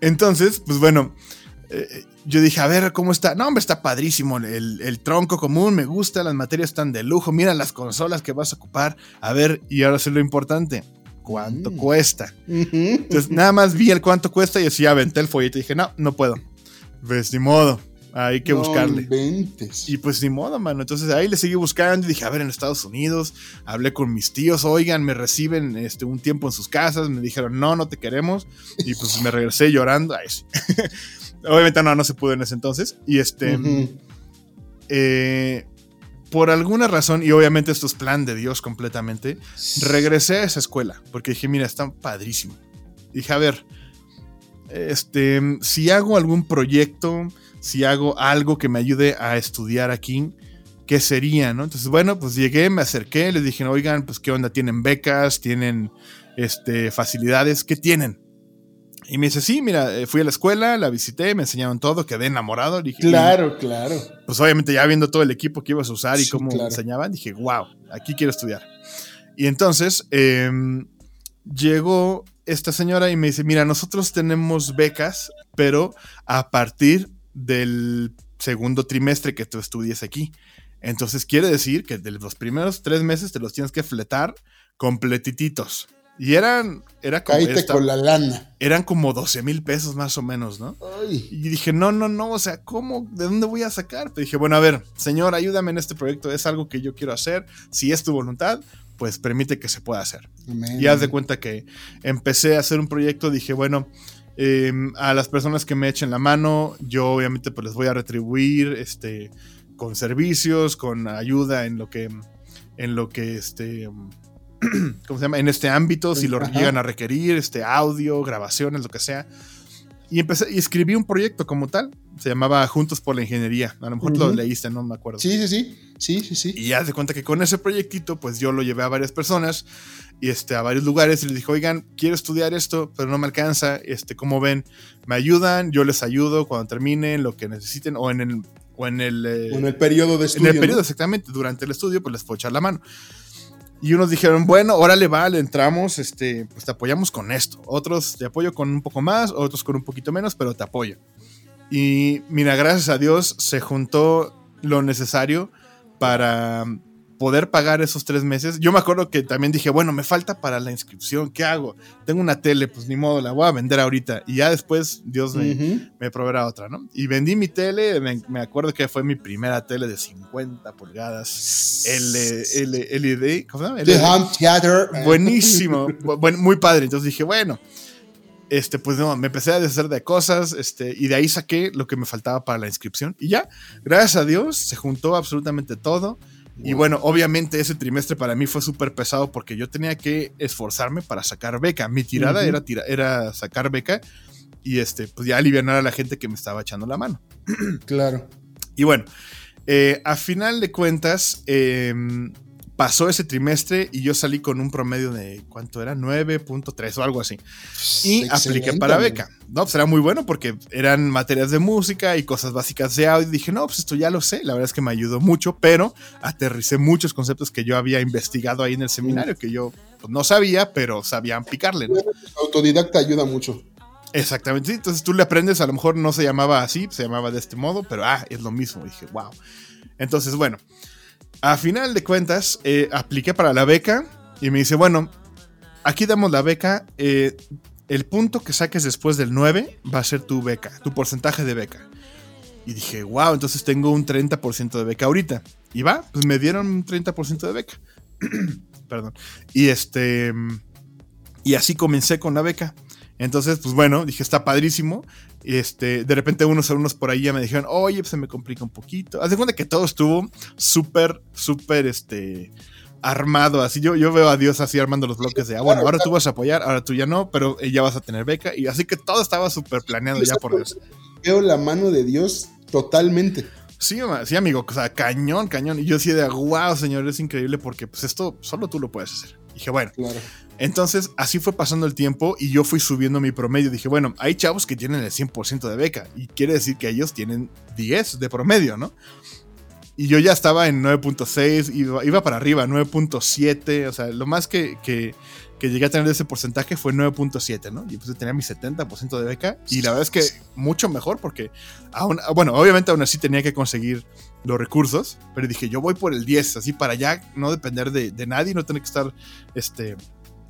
Entonces, pues bueno, eh, yo dije, a ver, ¿cómo está? No, hombre, está padrísimo. El, tronco común me gusta, las materias están de lujo. Mira las consolas que vas a ocupar. A ver, y ahora sí lo importante cuánto mm. cuesta. Entonces, nada más vi el cuánto cuesta y así aventé el folleto y dije, no, no puedo. Pues ni modo. Hay que buscarle. Y pues ni modo, mano. Entonces ahí le seguí buscando y dije, a ver, en Estados Unidos, hablé con mis tíos, oigan, me reciben este, un tiempo en sus casas, me dijeron, no, no te queremos. Y pues me regresé llorando. Obviamente no, no se pudo en ese entonces. Y este... eh, por alguna razón, y obviamente esto es plan de Dios completamente, regresé a esa escuela porque dije, mira, está padrísimo. Dije, a ver, este, si hago algún proyecto, si hago algo que me ayude a estudiar aquí, ¿qué sería? ¿no? Entonces, bueno, pues llegué, me acerqué, les dije, oigan, pues qué onda, tienen becas, tienen este, facilidades, ¿qué tienen? Y me dice, sí, mira, eh, fui a la escuela, la visité, me enseñaron todo, quedé enamorado. Dije, claro, claro. Pues obviamente ya viendo todo el equipo que ibas a usar y cómo enseñaban, dije, wow, aquí quiero estudiar. Y entonces em, llegó esta señora y me dice, mira, nosotros tenemos becas, pero a partir del segundo trimestre que tú estudies aquí. Entonces quiere decir que de los primeros tres meses te los tienes que fletar completititos. Y eran. Era como. con la lana. Eran como 12 mil pesos más o menos, ¿no? Y dije, no, no, no, o sea, ¿cómo? ¿De dónde voy a sacar? Te dije, bueno, a ver, señor, ayúdame en este proyecto, es algo que yo quiero hacer. Si es tu voluntad, pues permite que se pueda hacer. Y haz de cuenta que empecé a hacer un proyecto, dije, bueno, em, a las personas que me echen la mano, yo obviamente pues les voy a retribuir este, con servicios, con ayuda en lo que, en lo que este, ¿cómo se llama? En este ámbito, si lo llegan a requerir, este audio, grabaciones, lo que sea. Y empecé y escribí un proyecto como tal. Se llamaba Juntos por la Ingeniería. A lo mejor lo leíste, no me acuerdo. Sí, sí, sí. Sí, sí, sí. Y ya de cuenta que con ese proyectito, pues yo lo llevé a varias personas y este, a varios lugares y les dije, oigan, quiero estudiar esto, pero no me alcanza. Este, como ven, me ayudan, yo les ayudo cuando terminen, lo que necesiten, o en el. O en el, eh, en el periodo de estudio. En el periodo, exactamente. Durante el estudio, pues les puedo echar la mano. Y unos dijeron, bueno, órale, vale, entramos, este, pues te apoyamos con esto. Otros te apoyo con un poco más, otros con un poquito menos, pero te apoyo. Y mira, gracias a Dios se juntó lo necesario para poder pagar esos tres meses. Yo me acuerdo que también dije, bueno, me falta para la inscripción, ¿qué hago? Tengo una tele, pues ni modo, la voy a vender ahorita. Y ya después Dios me, me proveerá otra, ¿no? Y vendí mi tele, me, acuerdo que fue mi primera tele de 50 pulgadas, LED, ¿cómo se llama? The Home Theater. Buenísimo, muy padre. Entonces dije, bueno, este, pues no, me empecé a deshacer de cosas, este, y de ahí saqué lo que me faltaba para la inscripción. Y ya, gracias a Dios, se juntó absolutamente todo. Y bueno, obviamente ese trimestre para mí fue súper pesado porque yo tenía que esforzarme para sacar beca. Mi tirada era, era sacar beca y este, pues ya aliviar a la gente que me estaba echando la mano. Claro. Y bueno, eh, a final de cuentas, em, pasó ese trimestre y yo salí con un promedio de, ¿cuánto era? 9.3 o algo así. Y apliqué para beca. No, pues era muy bueno porque eran materias de música y cosas básicas de audio. Y dije, no, pues esto ya lo sé. La verdad es que me ayudó mucho, pero aterricé muchos conceptos que yo había investigado ahí en el seminario, que yo pues, no sabía, pero sabían picarle. Autodidacta ayuda mucho. Exactamente, entonces tú le aprendes, a lo mejor no se llamaba así, se llamaba de este modo, pero ah, es lo mismo. dije, wow. Entonces, bueno, a final de cuentas, eh, apliqué para la beca y me dice, bueno, aquí damos la beca, eh, el punto que saques después del 9 va a ser tu beca, tu porcentaje de beca. Y dije, wow, entonces tengo un 30% de beca ahorita. Y va, pues me dieron un 30% de beca. Perdón. Y este. Y así comencé con la beca. Entonces, pues bueno, dije, está padrísimo. Este, de repente unos alumnos por ahí ya me dijeron, oye, pues se me complica un poquito. Haz de cuenta que todo estuvo súper, súper, este, armado. Así yo, yo veo a Dios así armando los bloques de, ah, bueno, ahora tú vas a apoyar, ahora tú ya no, pero ya vas a tener beca. Y así que todo estaba súper planeado ya por Dios. Veo la mano de Dios totalmente. Sí, sí, amigo, o sea, cañón, cañón. Y yo sí de, wow, señor, es increíble porque pues esto solo tú lo puedes hacer. dije, bueno. Entonces, así fue pasando el tiempo y yo fui subiendo mi promedio. Dije, bueno, hay chavos que tienen el 100% de beca y quiere decir que ellos tienen 10 de promedio, ¿no? Y yo ya estaba en 9.6, iba, iba, para arriba, 9.7, o sea, lo más que, que, llegué a tener de ese porcentaje fue 9.7, ¿no? Y pues tenía mi 70% de beca y la verdad es que mucho mejor porque, aún, bueno, obviamente aún así tenía que conseguir los recursos, pero dije, yo voy por el 10, así para ya no depender de, de nadie, no tener que estar este,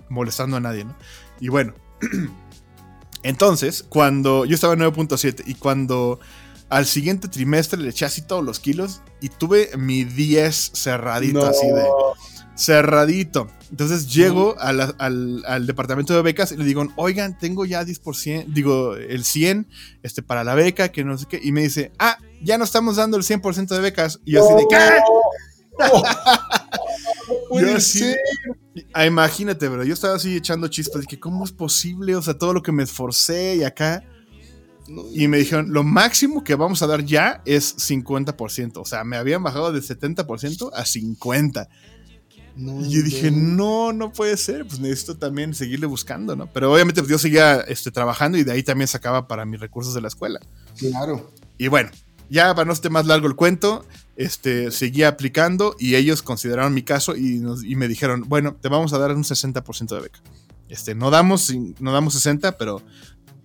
molestando a nadie, ¿no? Y bueno, entonces, cuando yo estaba en 9.7 y cuando al siguiente trimestre le eché así todos los kilos y tuve mi 10 cerradito, así de cerradito. Entonces llego al, departamento de becas y le digo, oigan, tengo ya 10%, digo, el 100 este, para la beca, que no sé qué. Y me dice, ah, ya no estamos dando el 100% de becas. Y yo así de, ¿qué? yo así, ah, imagínate, bro, yo estaba así echando chispas que, ¿cómo es posible? O sea, todo lo que me esforcé y acá y me dijeron, lo máximo que vamos a dar ya es 50%. O sea, me habían bajado de 70% a 50%. y yo dije, no, no puede ser, pues necesito también seguirle buscando, ¿no? Pero obviamente pues, yo seguía este, trabajando y de ahí también sacaba para mis recursos de la escuela. Claro. Y bueno, ya para no estar más largo el cuento, este, seguía aplicando y ellos consideraron mi caso y, y me dijeron, bueno, te vamos a dar un 60% de beca. Este, no damos, no damos 60, pero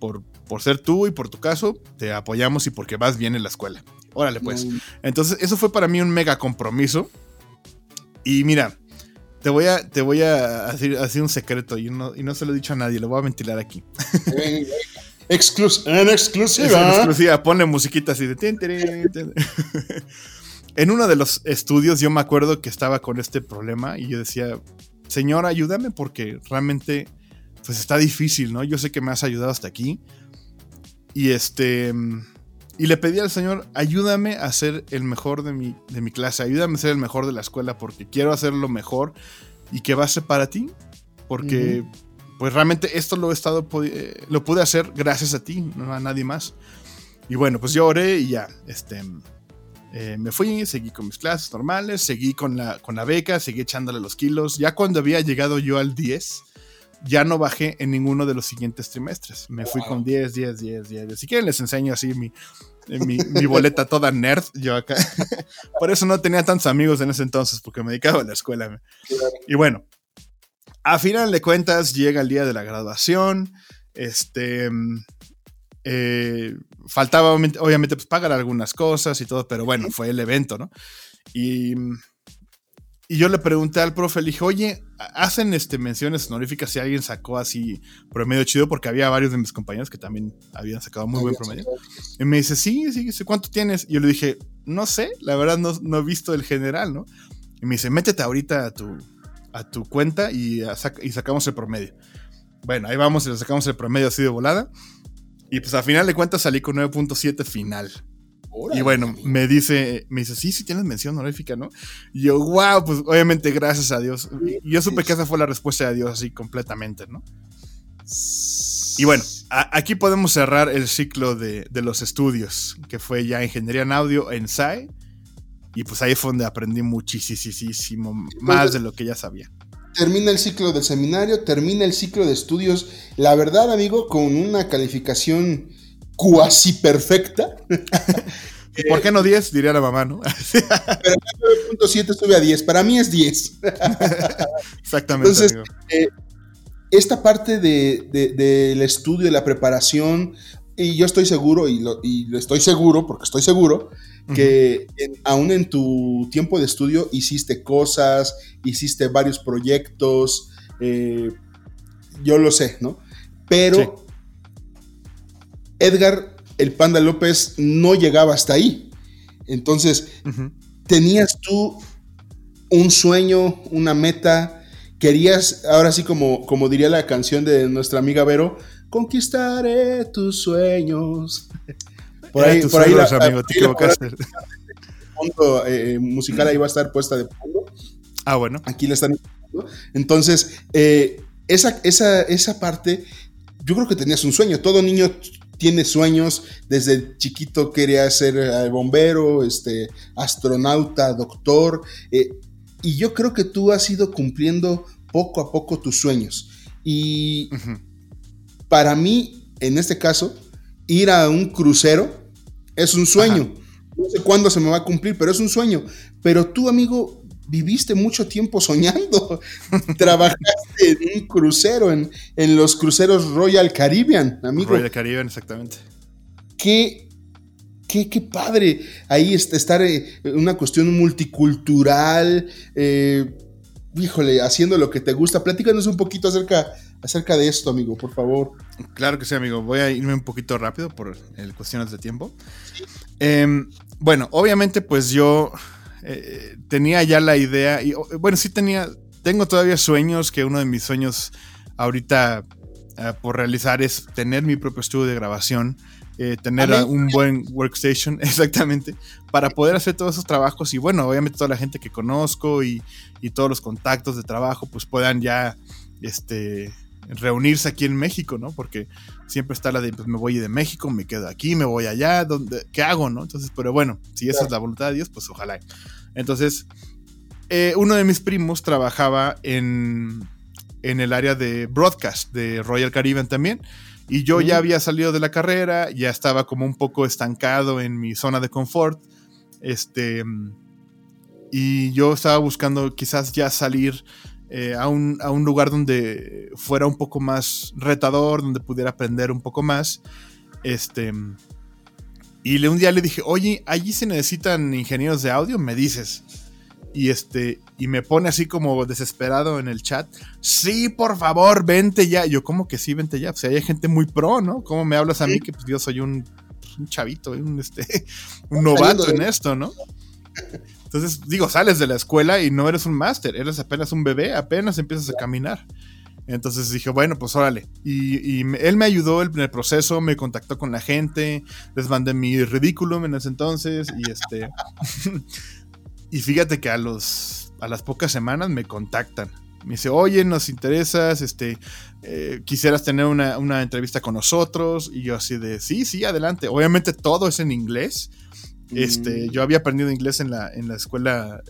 por, por ser tú y por tu caso, te apoyamos y porque vas bien en la escuela. Órale, pues. Entonces, eso fue para mí un mega compromiso. Y mira, te voy a, te voy a decir, un secreto y no, y no se lo he dicho a nadie, lo voy a ventilar aquí. en exclusiva. en exclusiva, ponle musiquita así de. En uno de los estudios, yo me acuerdo que estaba con este problema y yo decía, Señor, ayúdame porque realmente pues está difícil, ¿no? Yo sé que me has ayudado hasta aquí. Y este. Y le pedí al Señor, ayúdame a ser el mejor de mi, de mi clase, ayúdame a ser el mejor de la escuela, porque quiero hacerlo mejor y que va a ser para ti. Porque, pues realmente esto lo he estado, eh, lo pude hacer gracias a ti, no a nadie más. Y bueno, pues yo oré y ya, este, eh, me fui, seguí con mis clases normales, seguí con la, con la beca, seguí echándole los kilos. Ya cuando había llegado yo al 10, ya no bajé en ninguno de los siguientes trimestres. Me fui con 10, 10, 10, 10. Si quieren les enseño así mi, mi, boleta toda nerd, yo acá. Por eso no tenía tantos amigos en ese entonces, porque me dedicaba a la escuela. Y bueno, a final de cuentas llega el día de la graduación. Este... Eh, faltaba obviamente pues, pagar algunas cosas y todo, pero bueno, fue el evento, ¿no? Y y yo le pregunté al profe, le dije, oye, ¿hacen este, menciones honoríficas si alguien sacó así promedio chido? Porque había varios de mis compañeros que también habían sacado muy buen promedio. Y me dice, sí, sí, ¿cuánto tienes? Y yo le dije, no sé, la verdad no, no he visto el general, ¿no? Y me dice, métete ahorita a tu, a tu cuenta y, y sacamos el promedio. Bueno, ahí vamos y le sacamos el promedio así de volada. Y pues a final de cuentas salí con 9.7 final y bueno, me dice, me dice, sí, sí tienes mención honorífica, ¿no? Y yo, wow, pues obviamente gracias a Dios. Y yo supe que esa fue la respuesta de Dios así completamente, ¿no? Y bueno, aquí podemos cerrar el ciclo de, los estudios, que fue ya ingeniería en audio en SAE. Y pues ahí fue donde aprendí muchísimo más de lo que ya sabía. Termina el ciclo del seminario, termina el ciclo de estudios. La verdad, amigo, con una calificación cuasi perfecta. ¿Por qué no 10? Diría la mamá, ¿no? Pero 9.7 estuve a 10. Para mí es 10. Exactamente. Entonces, eh, esta parte del de, estudio, de la preparación, y yo estoy seguro, y lo, estoy seguro, porque estoy seguro, que aún en tu tiempo de estudio hiciste cosas, hiciste varios proyectos, eh, yo lo sé, ¿no? pero Edgar, el Panda López, no llegaba hasta ahí. Entonces, tenías tú un sueño, una meta, querías, ahora sí como, como diría la canción de nuestra amiga Vero, conquistaré tus sueños. Por ahí, por ahí amigo, te equivocaste. Fondo eh, musical ahí va a estar puesta de fondo. Ah, bueno. Aquí la están. Entonces, eh, esa, esa, esa parte, yo creo que tenías un sueño. Todo niño tiene sueños. Desde chiquito quería ser eh, bombero, este, astronauta, doctor. y yo creo que tú has ido cumpliendo poco a poco tus sueños. Y para mí, en este caso, ir a un crucero es un sueño. No sé cuándo se me va a cumplir, pero es un sueño. Pero tú, amigo, viviste mucho tiempo soñando. Trabajaste en un crucero, en, en, los cruceros Royal Caribbean, amigo. Royal Caribbean, exactamente. Qué, qué, qué padre ahí estar en eh, una cuestión multicultural. Eh, híjole, haciendo lo que te gusta. Platícanos un poquito acerca, acerca de esto, amigo, por favor. Claro que sí, amigo. Voy a irme un poquito rápido por el cuestiones de tiempo. Em, bueno, obviamente, pues yo eh, tenía ya la idea, y bueno, sí tenía, tengo todavía sueños, que uno de mis sueños ahorita eh, por realizar es tener mi propio estudio de grabación. Eh, tener un buen workstation, exactamente, para poder hacer todos esos trabajos y bueno, obviamente toda la gente que conozco y, y todos los contactos de trabajo pues puedan ya este, reunirse aquí en México, ¿no? Porque siempre está la de, pues me voy de México, me quedo aquí, me voy allá, ¿dónde, ¿qué hago, no? Entonces, pero bueno, si esa es la voluntad de Dios, pues ojalá. Entonces, eh, uno de mis primos trabajaba en, en el área de broadcast de Royal Caribbean también. Y yo ya había salido de la carrera, ya estaba como un poco estancado en mi zona de confort. Este. Y yo estaba buscando quizás ya salir eh, a, un, lugar donde fuera un poco más retador, donde pudiera aprender un poco más. Este. Y un día le dije, oye, allí se necesitan ingenieros de audio, me dices. Y este, y me pone así como desesperado en el chat. Sí, por favor, vente ya. Yo, como que sí, vente ya? Pues hay gente muy pro, ¿no? ¿Cómo me hablas a mí que pues, yo soy un, un chavito, un, este, un novato en esto, ¿no? Entonces, digo, sales de la escuela y no eres un máster, eres apenas un bebé, apenas empiezas a caminar. Entonces dije, bueno, pues órale. Y, él me ayudó en el proceso, me contactó con la gente, les mandé mi ridículum en ese entonces y este... y fíjate que a, los, a las pocas semanas me contactan. Me dice, oye, nos interesas, este, eh, quisieras tener una, una, entrevista con nosotros. Y yo así de, sí, sí, adelante. Obviamente todo es en inglés. Este, mm. yo había aprendido inglés en la, en la escuela,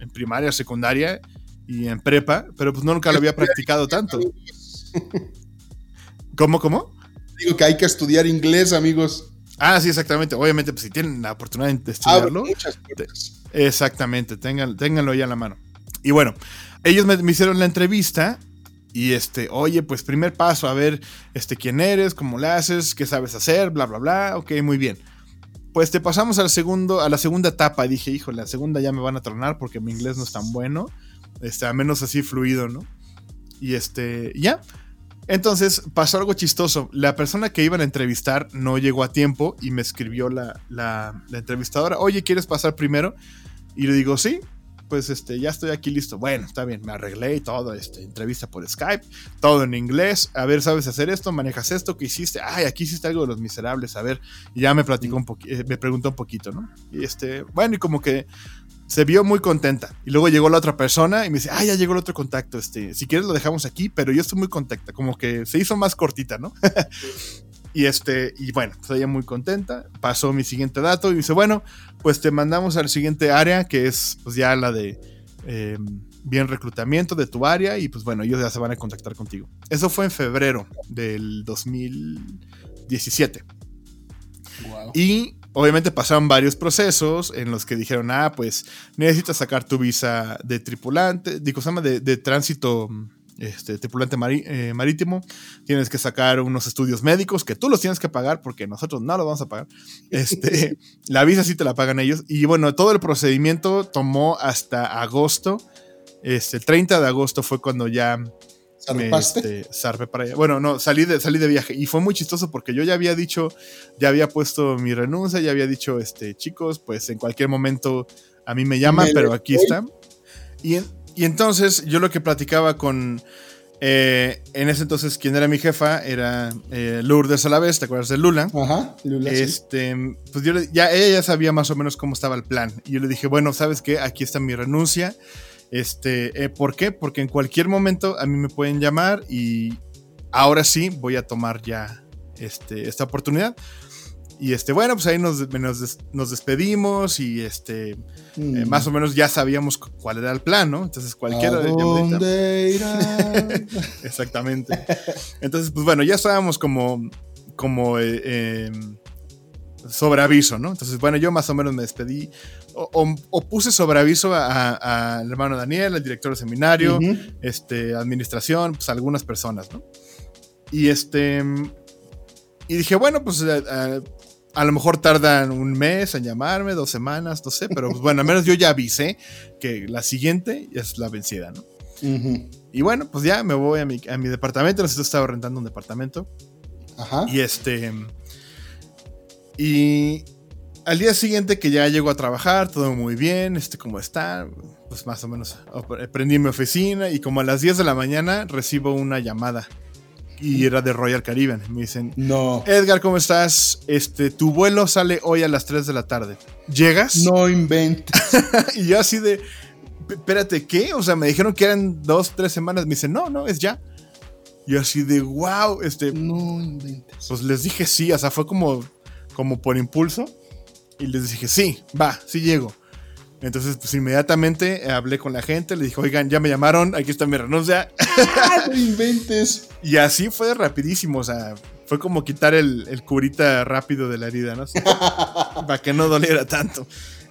en primaria, secundaria y en prepa, pero pues nunca lo había practicado tanto. ¿Cómo, cómo? Digo que hay que estudiar inglés, amigos. Ah, sí, exactamente. Obviamente, pues si tienen la oportunidad de estudiarlo. exactamente, ténganlo ya en la mano. Y bueno, ellos me, me, hicieron la entrevista y este, oye, pues primer paso, a ver, este, quién eres, cómo lo haces, qué sabes hacer, bla, bla, bla. Ok, muy bien pues te pasamos al segundo, a la segunda etapa. Dije, hijo, la segunda ya me van a tronar porque mi inglés no es tan bueno. Este, a menos así fluido, ¿no? Y este, ya. Entonces pasó algo chistoso. La persona que iban a entrevistar no llegó a tiempo y me escribió la, la, la entrevistadora, oye, ¿quieres pasar primero? Y le digo, sí pues este, ya estoy aquí listo. Bueno, está bien, me arreglé y todo, este, entrevista por Skype, todo en inglés. A ver, ¿sabes hacer esto? ¿Manejas esto? ¿Qué hiciste? Ay, aquí hiciste algo de los miserables, a ver. Y ya me platicó un poquito, eh, me preguntó un poquito, ¿no? Y este, bueno, y como que se vio muy contenta. Y luego llegó la otra persona y me dice, ah, ya llegó el otro contacto, este, si quieres lo dejamos aquí, pero yo estoy muy contenta, como que se hizo más cortita, ¿no? Y este, y bueno, pues ella muy contenta. Pasó mi siguiente dato y dice, bueno, pues te mandamos al siguiente área, que es pues ya la de eh, bien reclutamiento de tu área. Y pues bueno, ellos ya se van a contactar contigo. Eso fue en febrero del 2017. Y obviamente pasaron varios procesos en los que dijeron, ah, pues necesitas sacar tu visa de tripulante, digo, se llama de, de tránsito este, tripulante eh, marítimo, tienes que sacar unos estudios médicos que tú los tienes que pagar porque nosotros no los vamos a pagar. Este, la visa sí te la pagan ellos. Y bueno, todo el procedimiento tomó hasta agosto. Este, el 30 de agosto fue cuando ya Este, zarpé para allá. Bueno, no, salí de, salí de viaje y fue muy chistoso porque yo ya había dicho, ya había puesto mi renuncia, ya había dicho, este, chicos, pues en cualquier momento a mí me llaman, pero aquí está. Y, y entonces yo lo que platicaba con, eh, en ese entonces, quien era mi jefa era eh, Lourdes vez ¿te acuerdas de Lula? Ajá, Lula. Este, pues yo ya, ella ya sabía más o menos cómo estaba el plan. Y yo le dije, bueno, ¿sabes qué? Aquí está mi renuncia. Este, eh, ¿por qué? Porque en cualquier momento a mí me pueden llamar y ahora sí voy a tomar ya este, esta oportunidad. Y este, bueno, pues ahí nos, nos, despedimos y este, eh, mm. más o menos ya sabíamos cuál era el plan, ¿no? Entonces cualquiera de dónde Exactamente. Entonces, pues bueno, ya estábamos como, como eh, em, sobre aviso, ¿no? Entonces, bueno, yo más o menos me despedí o, puse sobre aviso al hermano Daniel, al director del seminario, este, administración, pues algunas personas, ¿no? Y este. Y dije, bueno, pues eh, eh, a, lo mejor tardan un mes en llamarme, dos semanas, no sé, pero pues, bueno, al menos yo ya avisé que la siguiente es la vencida, ¿no? Y bueno, pues ya me voy a mi, a mi departamento, nosotros estaba rentando un departamento. Ajá. Y este. Y al día siguiente que ya llego a trabajar, todo muy bien, este, ¿cómo está? Pues más o menos prendí mi oficina y como a las 10 de la mañana recibo una llamada. Y era de Royal Caribbean. Me dicen, no. Edgar, ¿cómo estás? Este, tu vuelo sale hoy a las 3 de la tarde. ¿Llegas? No inventes. y yo así de, espérate, ¿qué? O sea, me dijeron que eran dos, tres semanas. Me dicen, no, no, es ya. Y así de, wow, este... No inventes. Pues les dije sí, o sea, fue como, como por impulso. Y les dije, sí, va, sí llego. Entonces, pues inmediatamente hablé con la gente, le dije, oigan, ya me llamaron, aquí está mi renuncia. no inventes. Y así fue rapidísimo, o sea, fue como quitar el, el curita rápido de la herida, ¿no? Para que no doliera tanto.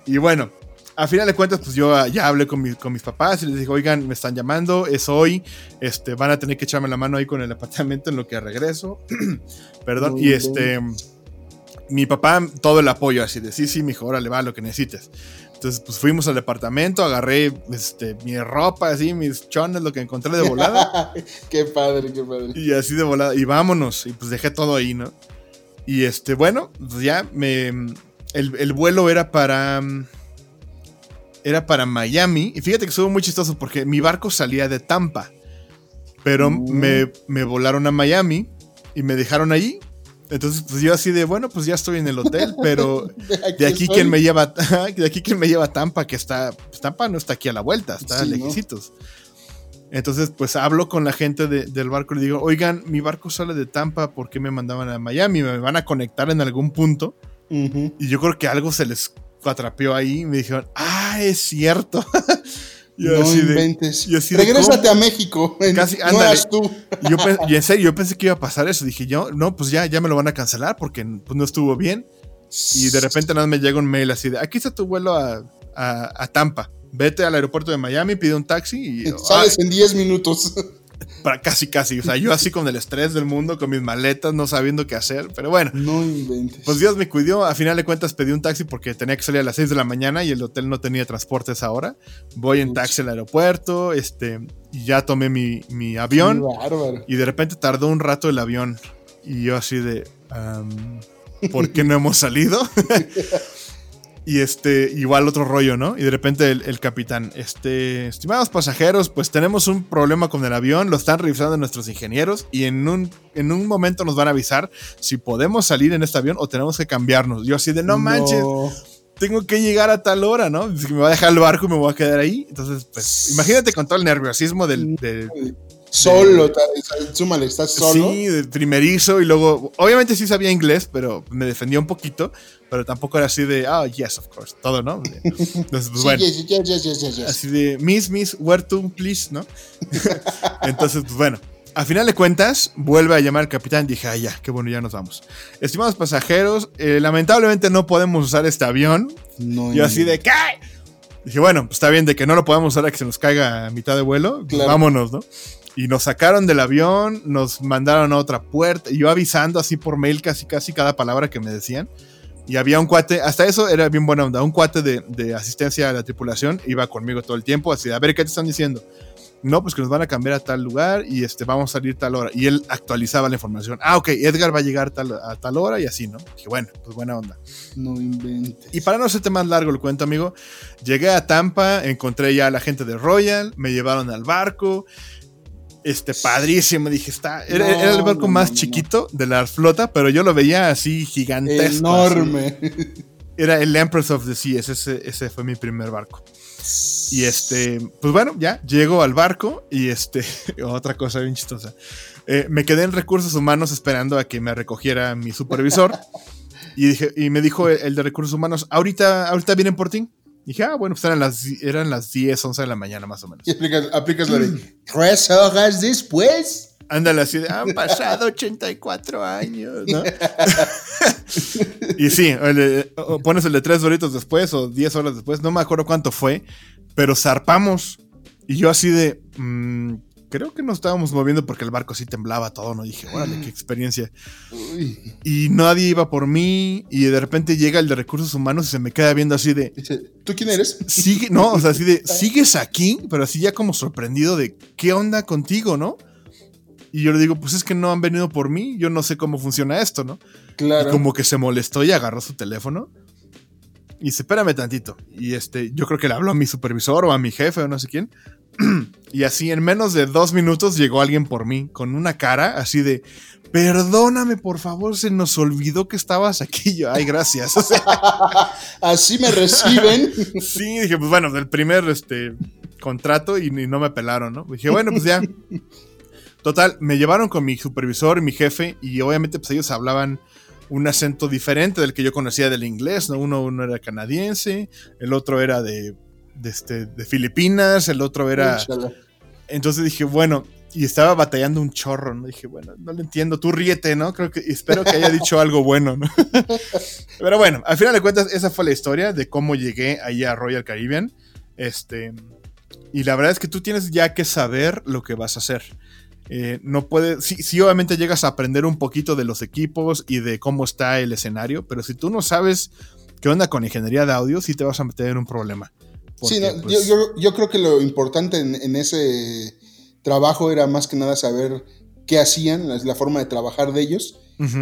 Y bueno, a final de cuentas, pues yo ya hablé con, con mis papás y les dije, oigan, me están llamando, es hoy, este, van a tener que echarme la mano ahí con el apartamento en lo que regreso. Perdón, y este mi papá, todo el apoyo así de, sí, sí, hijo, órale, va, lo que necesites. Entonces, pues fuimos al departamento, agarré este, mi ropa, así, mis chones, lo que encontré de volada. qué padre, qué padre. Y así de volada, y vámonos, y pues dejé todo ahí, ¿no? Y este, bueno, pues ya me... El, vuelo era para... Era para Miami, y fíjate que estuvo muy chistoso porque mi barco salía de Tampa, pero mm. me, me volaron a Miami y me dejaron ahí entonces, pues yo así de, bueno, pues ya estoy en el hotel, pero de aquí, quien me lleva, de aquí quien me lleva a Tampa, que está, pues Tampa no está aquí a la vuelta, está lejecitos. Entonces, pues hablo con la gente del barco y le digo, oigan, mi barco sale de Tampa, ¿por qué me mandaban a Miami? ¿Me van a conectar en algún punto? Y yo creo que algo se les atrapeó ahí y me dijeron, ah, es cierto. no inventes. Regrésate a México. Casi, no eras tú. Yo, y en serio, yo pensé que iba a pasar eso. Dije yo, no, pues ya, ya me lo van a cancelar porque pues, no estuvo bien. Y de repente nada me llega un mail así de, aquí está tu vuelo a, a, Tampa. Vete al aeropuerto de Miami, pide un taxi y... Sales en 10 minutos. Para casi, casi. O sea, yo así con el estrés del mundo, con mis maletas, no sabiendo qué hacer. Pero bueno. No inventes. Pues Dios me cuidó. A final de cuentas pedí un taxi porque tenía que salir a las 6 de la mañana y el hotel no tenía transporte a esa hora. Voy en taxi al aeropuerto, este, y ya tomé mi, mi avión. Y de repente tardó un rato el avión. Y yo así de... ¿Por qué no hemos salido? Y este, igual otro rollo, ¿no? Y de repente el, capitán, este, estimados pasajeros, pues tenemos un problema con el avión, lo están revisando nuestros ingenieros y en un, en un momento nos van a avisar si podemos salir en este avión o tenemos que cambiarnos. Yo así de, no, manches, tengo que llegar a tal hora, ¿no? Me va a dejar el barco y me voy a quedar ahí. Entonces, pues, imagínate con todo el nerviosismo del, Solo, súmale, estás solo. Sí, de primerizo y luego, obviamente sí sabía inglés, pero me defendía un poquito, pero tampoco era así de, oh, yes, of course, todo, ¿no? Entonces, pues bueno. Así de, miss, miss, where to, please, ¿no? Entonces, pues bueno. A final de cuentas, vuelve a llamar al capitán. Dije, ah, ya, qué bueno, ya nos vamos. Estimados pasajeros, eh, lamentablemente no podemos usar este avión. No, Yo así de, ¿qué? Dije, bueno, pues está bien de que no lo podamos usar a que se nos caiga a mitad de vuelo. vámonos, ¿no? Y nos sacaron del avión, nos mandaron a otra puerta, y yo avisando así por mail casi casi cada palabra que me decían. Y había un cuate, hasta eso era bien buena onda, un cuate de, asistencia a la tripulación iba conmigo todo el tiempo, así de, a ver, ¿qué te están diciendo? no, pues que nos van a cambiar a tal lugar y este, vamos a salir tal hora. Y él actualizaba la información. Ah, ok, Edgar va a llegar tal, a tal hora y así, ¿no? Dije, bueno, pues buena onda. No inventes. Y para no hacerte más largo el cuento, amigo, llegué a Tampa, encontré ya a la gente de Royal, me llevaron al barco. Este, padrísimo, dije, está. Era, No, era el barco no, más no, chiquito de la flota, pero yo lo veía así gigantesco. Enorme. así. Era el Empress of the Seas, ese, ese fue mi primer barco. Y este, pues bueno, ya llego al barco y este, otra cosa bien chistosa. Eh, me quedé en recursos humanos esperando a que me recogiera mi supervisor. y, dije, y me dijo el, el de recursos humanos, ahorita, ahorita vienen por ti. Dije, ah, bueno, pues eran las, eran las 10, 11 de la mañana más o menos. Y aplicas, aplicas la de tres horas después. Ándale así de, han pasado 84 años, ¿no? y sí, o pones el de 3 horitos después o 10 horas después, no me acuerdo cuánto fue, pero zarpamos. Y yo así de, mm, creo que nos estábamos moviendo porque el barco sí temblaba todo, ¿no? Dije, órale, qué experiencia. Uy. Y nadie iba por mí y de repente llega el de recursos humanos y se me queda viendo así de, Dice, ¿tú quién eres? sigue, no, o sea, así de, sigues aquí, pero así ya como sorprendido de, ¿qué onda contigo, no? Y yo le digo, pues es que no han venido por mí, yo no sé cómo funciona esto, ¿no? Claro. Y como que se molestó y agarró su teléfono. Y dice, espérame tantito. Y este, yo creo que le habló a mi supervisor o a mi jefe o no sé quién. y así en menos de dos minutos llegó alguien por mí con una cara así de, perdóname por favor, se nos olvidó que estabas aquí. Yo, ay, gracias. O sea, Así me reciben. sí, dije, pues bueno, del primer este, contrato y, y no me pelaron, ¿no? Dije, bueno, pues ya. Total, me llevaron con mi supervisor y mi jefe y obviamente pues ellos hablaban un acento diferente del que yo conocía del inglés, ¿no? Uno, uno era canadiense, el otro era de, de, este, de Filipinas, el otro era... Entonces dije, bueno, y estaba batallando un chorro, ¿no? Dije, bueno, no lo entiendo, tú ríete, ¿no? Creo que espero que haya dicho algo bueno, ¿no? Pero bueno, al final de cuentas, esa fue la historia de cómo llegué ahí a Royal Caribbean. Este, y la verdad es que tú tienes ya que saber lo que vas a hacer. Eh, no puedes, sí, sí, obviamente llegas a aprender un poquito de los equipos y de cómo está el escenario, pero si tú no sabes qué onda con ingeniería de audio, sí te vas a meter en un problema. Sí, no, pues, yo, yo- yo creo que lo importante en, en ese trabajo era más que nada saber qué hacían, la, la forma de trabajar de ellos,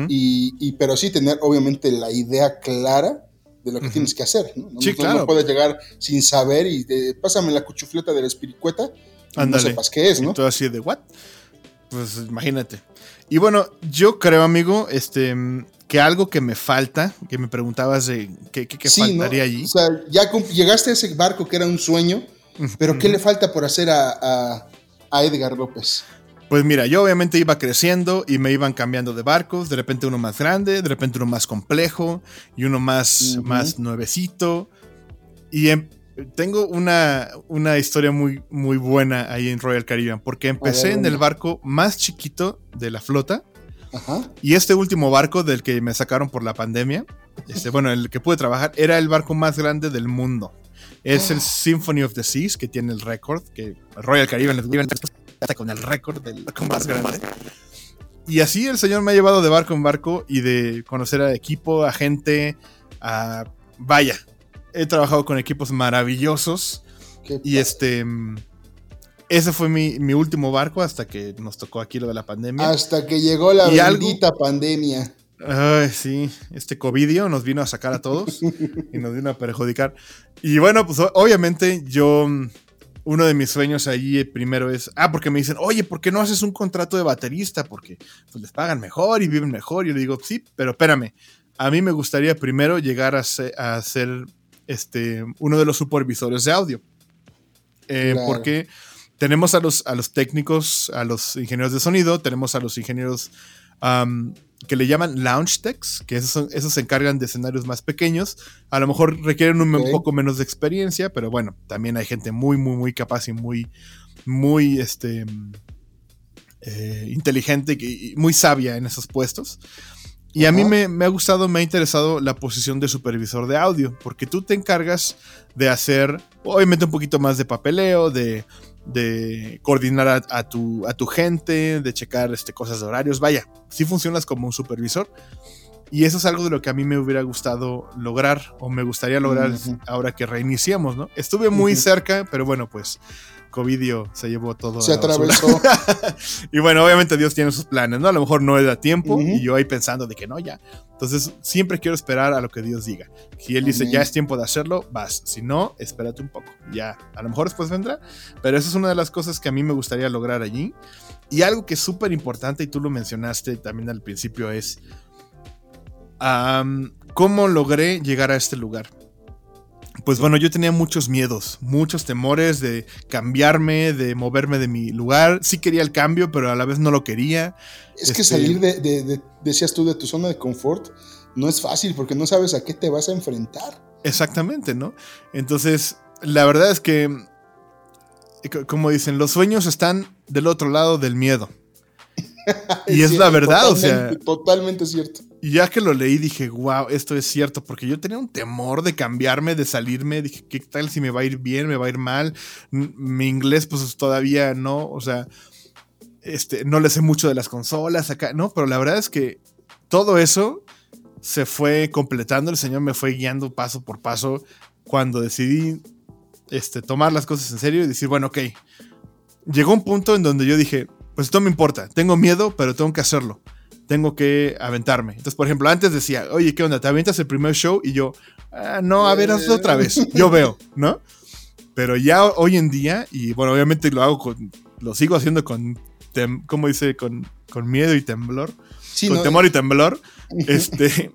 y, y- pero sí tener obviamente la idea clara de lo que tienes que hacer. No, Sí, no- claro. no puedes llegar sin saber y de, pásame la cuchufleta de la espiricueta y no sepas qué es, Y ¿no? todo así de, ¿what? Pues imagínate. Y bueno, yo creo, amigo, este, que algo que me falta, que me preguntabas de qué, qué- qué Sí, ¿no? faltaría allí. O sea, ya llegaste a ese barco que era un sueño, pero ¿qué le falta por hacer a, a- a Edgar López? Pues mira, yo obviamente iba creciendo y me iban cambiando de barcos, de repente uno más grande, de repente uno más complejo y uno más, más nuevecito. Y em- tengo una, una historia muy, muy buena ahí en Royal Caribbean, porque empecé en el barco más chiquito de la flota. Ajá. Y este último barco del que me sacaron por la pandemia, este, bueno, el que pude trabajar, era el barco más grande del mundo. Es el Symphony of the Seas, que tiene el récord, que Royal Caribbean está con el récord del barco más grande. Y así el señor me ha llevado de barco en barco y de conocer a equipo, a gente, a... Vaya, he trabajado con equipos maravillosos Qué y este... Ese fue mi, mi último barco hasta que nos tocó aquí lo de la pandemia. Hasta que llegó la ¿Y algo? bendita pandemia. Ay, sí, este covidio nos vino a sacar a todos y nos vino a perjudicar. Y bueno, pues obviamente yo, uno de mis sueños ahí eh, primero es, ah, porque me dicen, oye, ¿por qué no haces un contrato de baterista? Porque pues, les pagan mejor y viven mejor. Y yo le digo, sí, pero espérame, a mí me gustaría primero llegar a ser, a ser, este, uno de los supervisores de audio. Eh, Claro. Porque tenemos a los, a los técnicos, a los ingenieros de sonido, tenemos a los ingenieros que le llaman lounge techs, que esos, esos se encargan de escenarios más pequeños. A lo mejor requieren un, poco menos de experiencia, pero bueno, también hay gente muy, muy, muy capaz y muy, muy, este, eh, inteligente y muy sabia en esos puestos. Y a mí me, me ha gustado, me ha interesado la posición de supervisor de audio, porque tú te encargas de hacer, obviamente, un poquito más de papeleo, de, de coordinar a, a tu, a tu gente, de checar este, cosas de horarios. Vaya, sí funcionas como un supervisor. Y eso es algo de lo que a mí me hubiera gustado lograr, o me gustaría lograr ahora que reiniciamos, ¿no? Estuve muy cerca, pero bueno, pues Covidio se llevó todo. Se atravesó. y bueno, obviamente Dios tiene sus planes, ¿no? A lo mejor no es da tiempo y yo ahí pensando de que no, ya. Entonces, siempre quiero esperar a lo que Dios diga. Si Él dice, ya es tiempo de hacerlo, vas. Si no, espérate un poco. Ya, a lo mejor después vendrá. Pero esa es una de las cosas que a mí me gustaría lograr allí. Y algo que es súper importante, y tú lo mencionaste también al principio, es cómo logré llegar a este lugar. Pues bueno, yo tenía muchos miedos, muchos temores de cambiarme, de moverme de mi lugar. Sí quería el cambio, pero a la vez no lo quería. Es que este salir de, decías tú, de tu zona de confort, no es fácil porque no sabes a qué te vas a enfrentar. Exactamente, ¿no? Entonces, la verdad es que, como dicen, los sueños están del otro lado del miedo. y es, la verdad, o sea. Totalmente cierto. Y ya que lo leí dije, wow, esto es cierto, porque yo tenía un temor de cambiarme, de salirme, dije, ¿qué tal si me va a ir bien, me va a ir mal? Mi inglés pues todavía no, o sea, este, no le sé mucho de las consolas acá, no, pero la verdad es que todo eso se fue completando, el Señor me fue guiando paso por paso cuando decidí este, tomar las cosas en serio y decir, bueno, ok, llegó un punto en donde yo dije, pues esto me importa, tengo miedo, pero tengo que hacerlo tengo que aventarme. Entonces, por ejemplo, antes decía, oye, ¿qué onda? ¿Te avientas el primer show? Y yo, ah, no, a ver, hazlo otra vez. Yo veo, ¿no? Pero ya hoy en día, y bueno, obviamente lo hago con, lo sigo haciendo con, ¿cómo dice? Con, con miedo y temblor. con temor y temblor. este,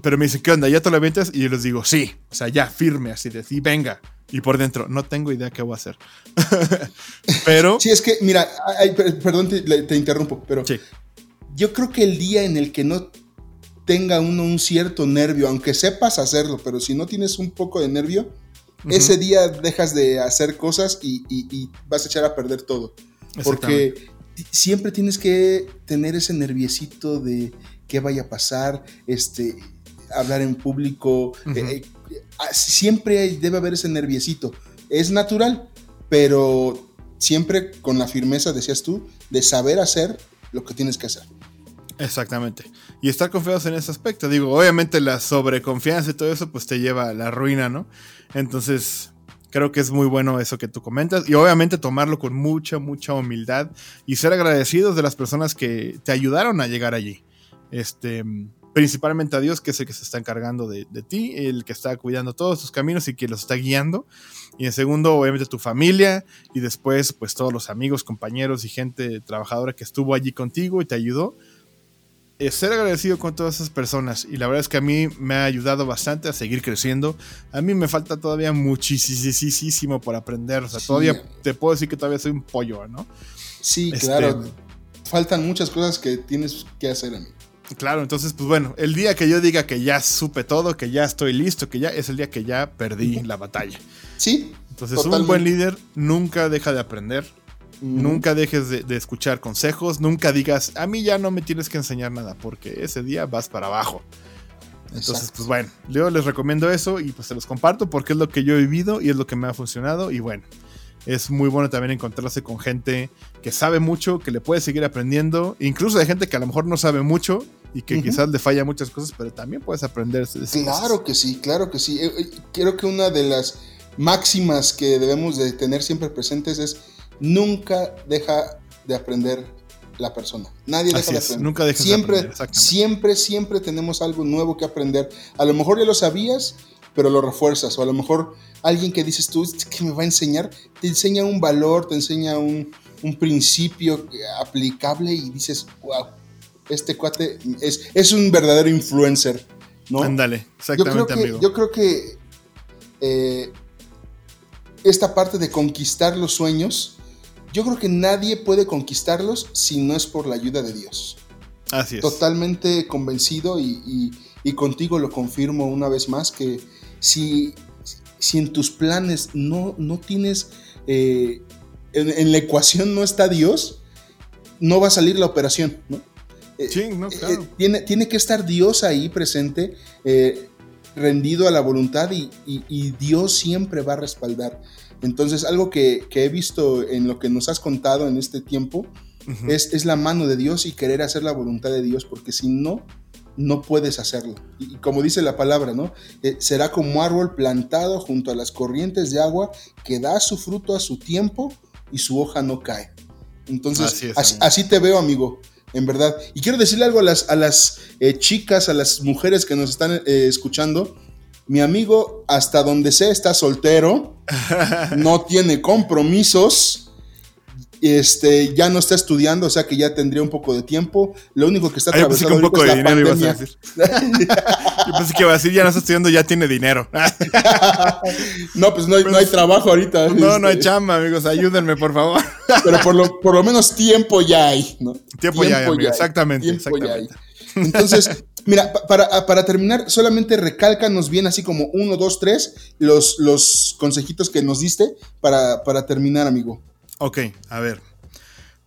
pero me dicen, ¿qué onda? ¿Ya te lo avientas? Y yo les digo, sí. O sea, ya, firme, así de, sí, venga. Y por dentro, no tengo idea qué voy a hacer. pero... Sí, es que, mira, perdón, te, te, interrumpo, pero sí yo creo que el día en el que no tenga uno un cierto nervio, aunque sepas hacerlo, pero si no tienes un poco de nervio, ese día dejas de hacer cosas y, vas a echar a perder todo. Porque siempre tienes que tener ese nerviecito de qué vaya a pasar, este, hablar en público. Eh, eh, ah, siempre debe haber ese nerviecito. Es natural, pero siempre con la firmeza, decías tú, de saber hacer lo que tienes que hacer. Exactamente. Y estar confiados en ese aspecto. Digo, obviamente la sobreconfianza y todo eso pues te lleva a la ruina, ¿no? Entonces, creo que es muy bueno eso que tú comentas. Y obviamente tomarlo con mucha, mucha humildad y ser agradecidos de las personas que te ayudaron a llegar allí. Este, principalmente a Dios, que es el que se está encargando de, de ti, el que está cuidando todos tus caminos y que los está guiando. Y en segundo, obviamente tu familia y después pues todos los amigos, compañeros y gente trabajadora que estuvo allí contigo y te ayudó ser agradecido con todas esas personas y la verdad es que a mí me ha ayudado bastante a seguir creciendo. A mí me falta todavía muchísimo por aprender, o sea, todavía te puedo decir que todavía soy un pollo, ¿no? Sí, este, claro. Faltan muchas cosas que tienes que hacer a mí. Claro, entonces, pues bueno, el día que yo diga que ya supe todo, que ya estoy listo, que ya es el día que ya perdí la batalla. Sí. Entonces, un buen líder nunca deja de aprender Nunca dejes de, escuchar consejos, nunca digas, a mí ya no me tienes que enseñar nada, porque ese día vas para abajo. Entonces, pues bueno, yo les recomiendo eso y pues se los comparto porque es lo que yo he vivido y es lo que me ha funcionado y bueno, es muy bueno también encontrarse con gente que sabe mucho, que le puede seguir aprendiendo, incluso de gente que a lo mejor no sabe mucho y que quizás le falla muchas cosas, pero también puedes aprender. Claro que sí, claro que sí. Eh, eh, creo que una de las máximas que debemos de tener siempre presentes es nunca deja de aprender la persona. Nadie deja de aprender. Nunca deja siempre, de aprender. Siempre, siempre tenemos algo nuevo que aprender. A lo mejor ya lo sabías, pero lo refuerzas. O a lo mejor alguien que dices tú, que me va a enseñar, te enseña un valor, te enseña un, principio aplicable y dices, wow, este cuate es, es un verdadero influencer. ¿no? Ándale, exactamente, yo creo que, amigo. Yo creo que eh, esta parte de conquistar los sueños yo creo que nadie puede conquistarlos si no es por la ayuda de Dios. Así es. Totalmente convencido y, contigo lo confirmo una vez más que si, si en tus planes no, no tienes, eh, en, la ecuación no está Dios, no va a salir la operación, ¿no? Eh, sí, no, eh, claro. tiene, tiene, que estar Dios ahí presente, rendido a la voluntad y, y Dios siempre va a respaldar. Entonces, algo que, he visto en lo que nos has contado en este tiempo es, la mano de Dios y querer hacer la voluntad de Dios, porque si no, no puedes hacerlo. Y, como dice la palabra, ¿no? Eh, será como árbol plantado junto a las corrientes de agua que da su fruto a su tiempo y su hoja no cae. Entonces, así, te veo, amigo, en verdad. Y quiero decirle algo a las, a las eh, chicas, a las mujeres que nos están eh, escuchando. Mi amigo, hasta donde sé, está soltero, no tiene compromisos este, ya no está estudiando, o sea que ya tendría un poco de tiempo. Lo único que está atravesando un poco de dinero ibas a decir. Yo pensé que iba a decir, ya no está estudiando, ya tiene dinero. no, pues no hay, no hay trabajo ahorita. No, no hay este. chamba, amigos, ayúdenme, por favor. Pero por lo, por lo menos tiempo ya hay, ¿no? Tiempo, ya hay, exactamente. exactamente. Entonces, mira, para, para, terminar, solamente recálcanos bien así como uno, dos, tres, los, los consejitos que nos diste para, para terminar, amigo. Ok, a ver.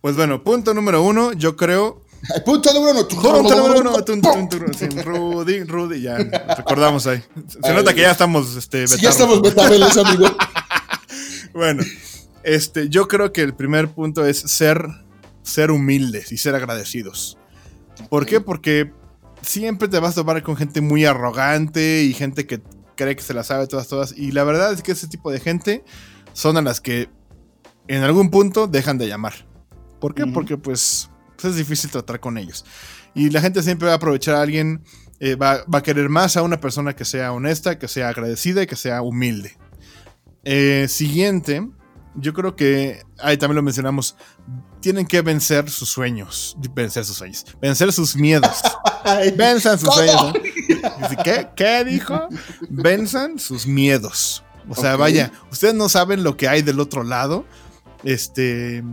Pues bueno, punto número uno, yo creo. punto número uno. Punto número uno. Rudy, Rudy, ya recordamos ahí. Se nota que ya estamos, este, sí, ya estamos betabeles, amigo. bueno, este, yo creo que el primer punto es ser, ser humildes y ser agradecidos. ¿Por qué? Porque siempre te vas a tomar con gente muy arrogante y gente que cree que se la sabe todas, todas. Y la verdad es que ese tipo de gente son a las que en algún punto dejan de llamar. ¿Por qué? Porque pues, pues, es difícil tratar con ellos. Y la gente siempre va a aprovechar a alguien, eh, va, a querer más a una persona que sea honesta, que sea agradecida y que sea humilde. Eh, siguiente, yo creo que ahí también lo mencionamos, tienen que vencer sus sueños, vencer sus sueños, vencer sus miedos. Venzan sus sueños. ¿Qué? ¿Qué dijo? Venzan sus miedos. O sea, vaya, ustedes no saben lo que hay del otro lado este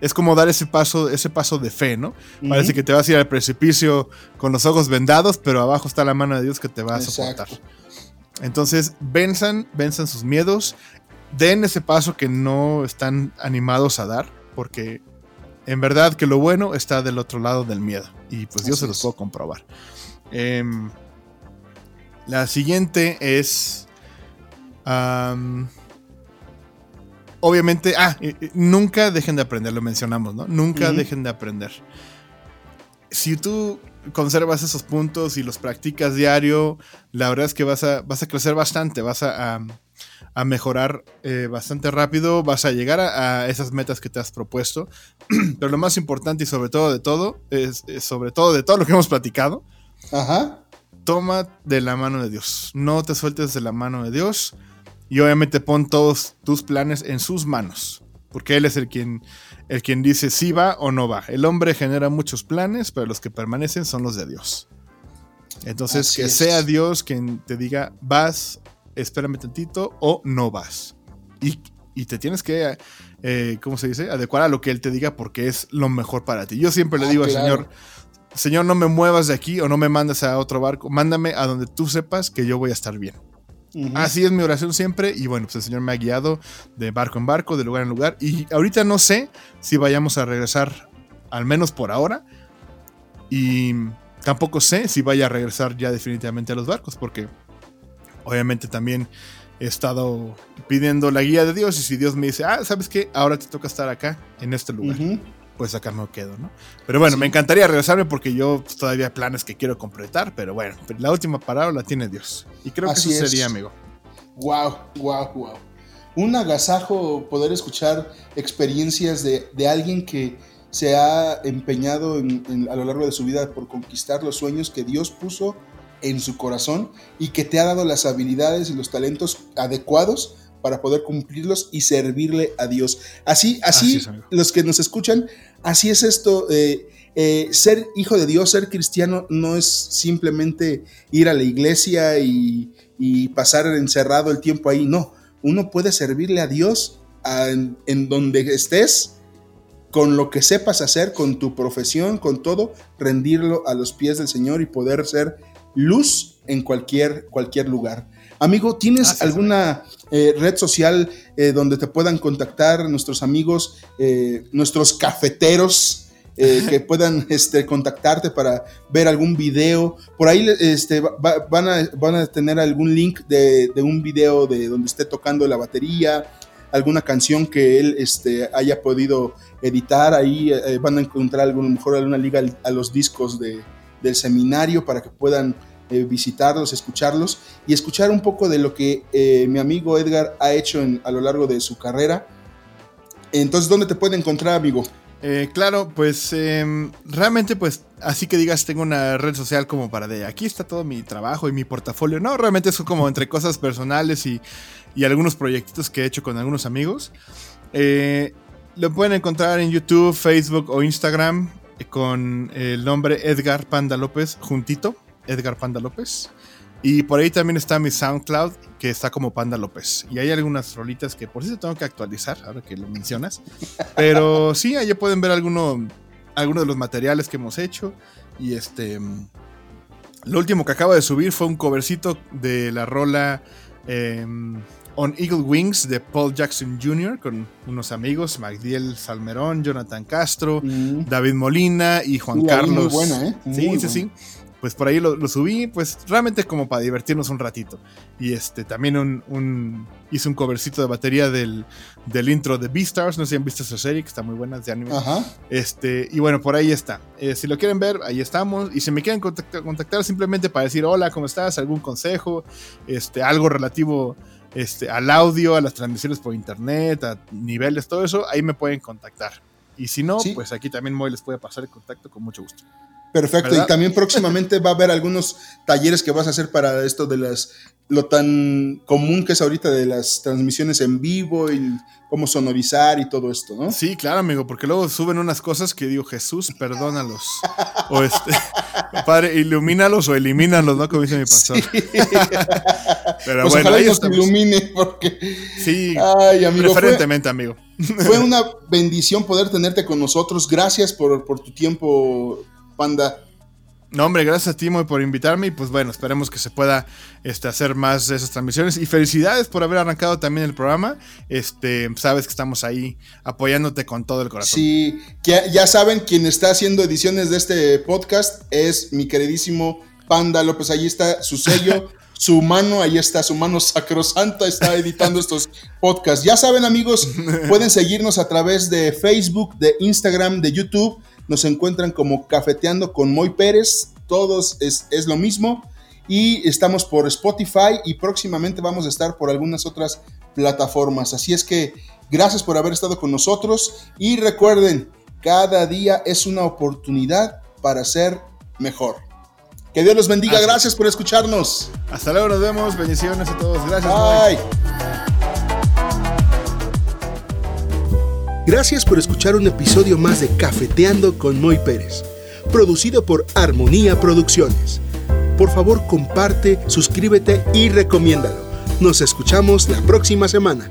es como dar ese paso, ese paso de fe, ¿no? Parece que te vas a ir al precipicio con los ojos vendados, pero abajo está la mano de Dios que te va a soportar. Entonces, venzan, venzan sus miedos, den ese paso que no están animados a dar, porque en verdad que lo bueno está del otro lado del miedo. Y pues Dios se los puedo comprobar. Em, la siguiente es obviamente, ah, nunca dejen de aprender, lo mencionamos, ¿no? Nunca dejen de aprender. Si tú conservas esos puntos y los practicas diario, la verdad es que vas a, vas a crecer bastante, vas a, mejorar eh, bastante rápido, vas a llegar a, esas metas que te has propuesto. Pero lo más importante y sobre todo de todo, es, sobre todo de todo lo que hemos platicado, Ajá. toma de la mano de Dios. No te sueltes de la mano de Dios y obviamente pon todos tus planes en sus manos, porque Él es el quien, el quien dice si va o no va. El hombre genera muchos planes, pero los que permanecen son los de Dios. Entonces, que sea Dios quien te diga, vas, espérame tantito o no vas. Y, te tienes que, eh, ¿cómo se dice? Adecuar a lo que Él te diga porque es lo mejor para ti. Yo siempre le ah, digo al Señor, Señor, no me muevas de aquí o no me mandes a otro barco, mándame a donde tú sepas que yo voy a estar bien. Así es mi oración siempre y bueno, pues el Señor me ha guiado de barco en barco, de lugar en lugar y ahorita no sé si vayamos a regresar, al menos por ahora, y tampoco sé si vaya a regresar ya definitivamente a los barcos porque obviamente también he estado pidiendo la guía de Dios y si Dios me dice, ah, ¿sabes qué? Ahora te toca estar acá, en este lugar pues acá me quedo, ¿no? Pero bueno, me encantaría regresarme porque yo pues, todavía hay planes que quiero completar, pero bueno, la última palabra la tiene Dios. Y creo que eso sería, amigo. Wow, wow, wow. Un agasajo poder escuchar experiencias de, alguien que se ha empeñado a lo largo de su vida por conquistar los sueños que Dios puso en su corazón y que te ha dado las habilidades y los talentos adecuados para poder cumplirlos y servirle a Dios. Así, así, los que nos escuchan, así es esto. Eh, eh, ser hijo de Dios, ser cristiano, no es simplemente ir a la iglesia y, pasar encerrado el tiempo ahí. No, uno puede servirle a Dios en, donde estés, con lo que sepas hacer, con tu profesión, con todo, rendirlo a los pies del Señor y poder ser luz en cualquier, cualquier lugar. Amigo, ¿tienes alguna eh, red social eh, donde te puedan contactar nuestros amigos, eh, nuestros cafeteros? que puedan este, contactarte para ver algún video. Por ahí este, van, a, van, a, tener algún link de, un video de donde esté tocando la batería, alguna canción que él este, haya podido editar. Ahí van a encontrar a lo mejor alguna liga a los discos de, del seminario para que puedan eh, visitarlos, escucharlos y escuchar un poco de lo que eh, mi amigo Edgar ha hecho a lo largo de su carrera. Entonces, ¿dónde te puede encontrar, amigo? Eh, claro, pues em, realmente, pues así que digas, tengo una red social como para de aquí está todo mi trabajo y mi portafolio. No, realmente es como entre cosas personales y, y algunos proyectitos que he hecho con algunos amigos. lo pueden encontrar en YouTube, Facebook o Instagram con el nombre Edgar Panda López juntito. Edgar Panda López. Y por ahí también está mi SoundCloud, que está como Panda López. Y hay algunas rolitas que por si tengo que actualizar, ahora que lo mencionas. Pero sí, ahí pueden ver alguno, algunos de los materiales que hemos hecho. Y este. Lo último que acabo de subir fue un covercito de la rola em, On Eagle Wings de Paul Jackson Jr. con unos amigos, Magdiel Salmerón, Jonathan Castro, mm. David Molina y Juan Carlos. Muy buena, ¿eh? sí, sí, sí pues por ahí lo, subí, pues realmente como para divertirnos un ratito. Y este, también un, hice un covercito de batería del, del intro de Beastars, no sé si han visto esa serie, que está muy buena, de anime. Este, y bueno, por ahí está. Eh, si lo quieren ver, ahí estamos. Y si me quieren contactar, simplemente para decir, hola, ¿cómo estás? ¿Algún consejo? Este, algo relativo este, al audio, a las transmisiones por internet, a niveles, todo eso, ahí me pueden contactar. Y si no, pues aquí también Moy les puede pasar el contacto con mucho gusto. Perfecto. Y también próximamente va a haber algunos talleres que vas a hacer para esto de las lo tan común que es ahorita de las transmisiones en vivo y cómo sonorizar y todo esto, ¿no? Sí, claro, amigo, porque luego suben unas cosas que digo, Jesús, perdónalos. o este, padre, ilumínalos o elimínalos, ¿no? Como dice mi pastor. Pero pues bueno, ahí nos ilumine, porque. Sí, Ay, amigo, preferentemente, amigo. fue una bendición poder tenerte con nosotros. Gracias por, por tu tiempo Panda. No, hombre, gracias a ti, por invitarme. Y pues bueno, esperemos que se pueda este, hacer más de esas transmisiones. Y felicidades por haber arrancado también el programa. Este, sabes que estamos ahí apoyándote con todo el corazón. Sí, que ya saben, quien está haciendo ediciones de este podcast es mi queridísimo Panda López. Ahí está su sello. su mano, ahí está, su mano sacrosanta está editando estos podcasts. Ya saben amigos, pueden seguirnos a través de Facebook, de Instagram, de YouTube nos encuentran como Cafeteando con Moy Pérez. Todos es, lo mismo. Y estamos por Spotify y próximamente vamos a estar por algunas otras plataformas. Así es que gracias por haber estado con nosotros. Y recuerden, cada día es una oportunidad para ser mejor. Que Dios los bendiga. Gracias por escucharnos. Hasta luego, nos vemos. Bendiciones a todos. Gracias. Bye. Gracias por escuchar un episodio más de Cafeteando con Moy Pérez, producido por Armonía Producciones. Por favor, comparte, suscríbete y recomiéndalo. Nos escuchamos la próxima semana.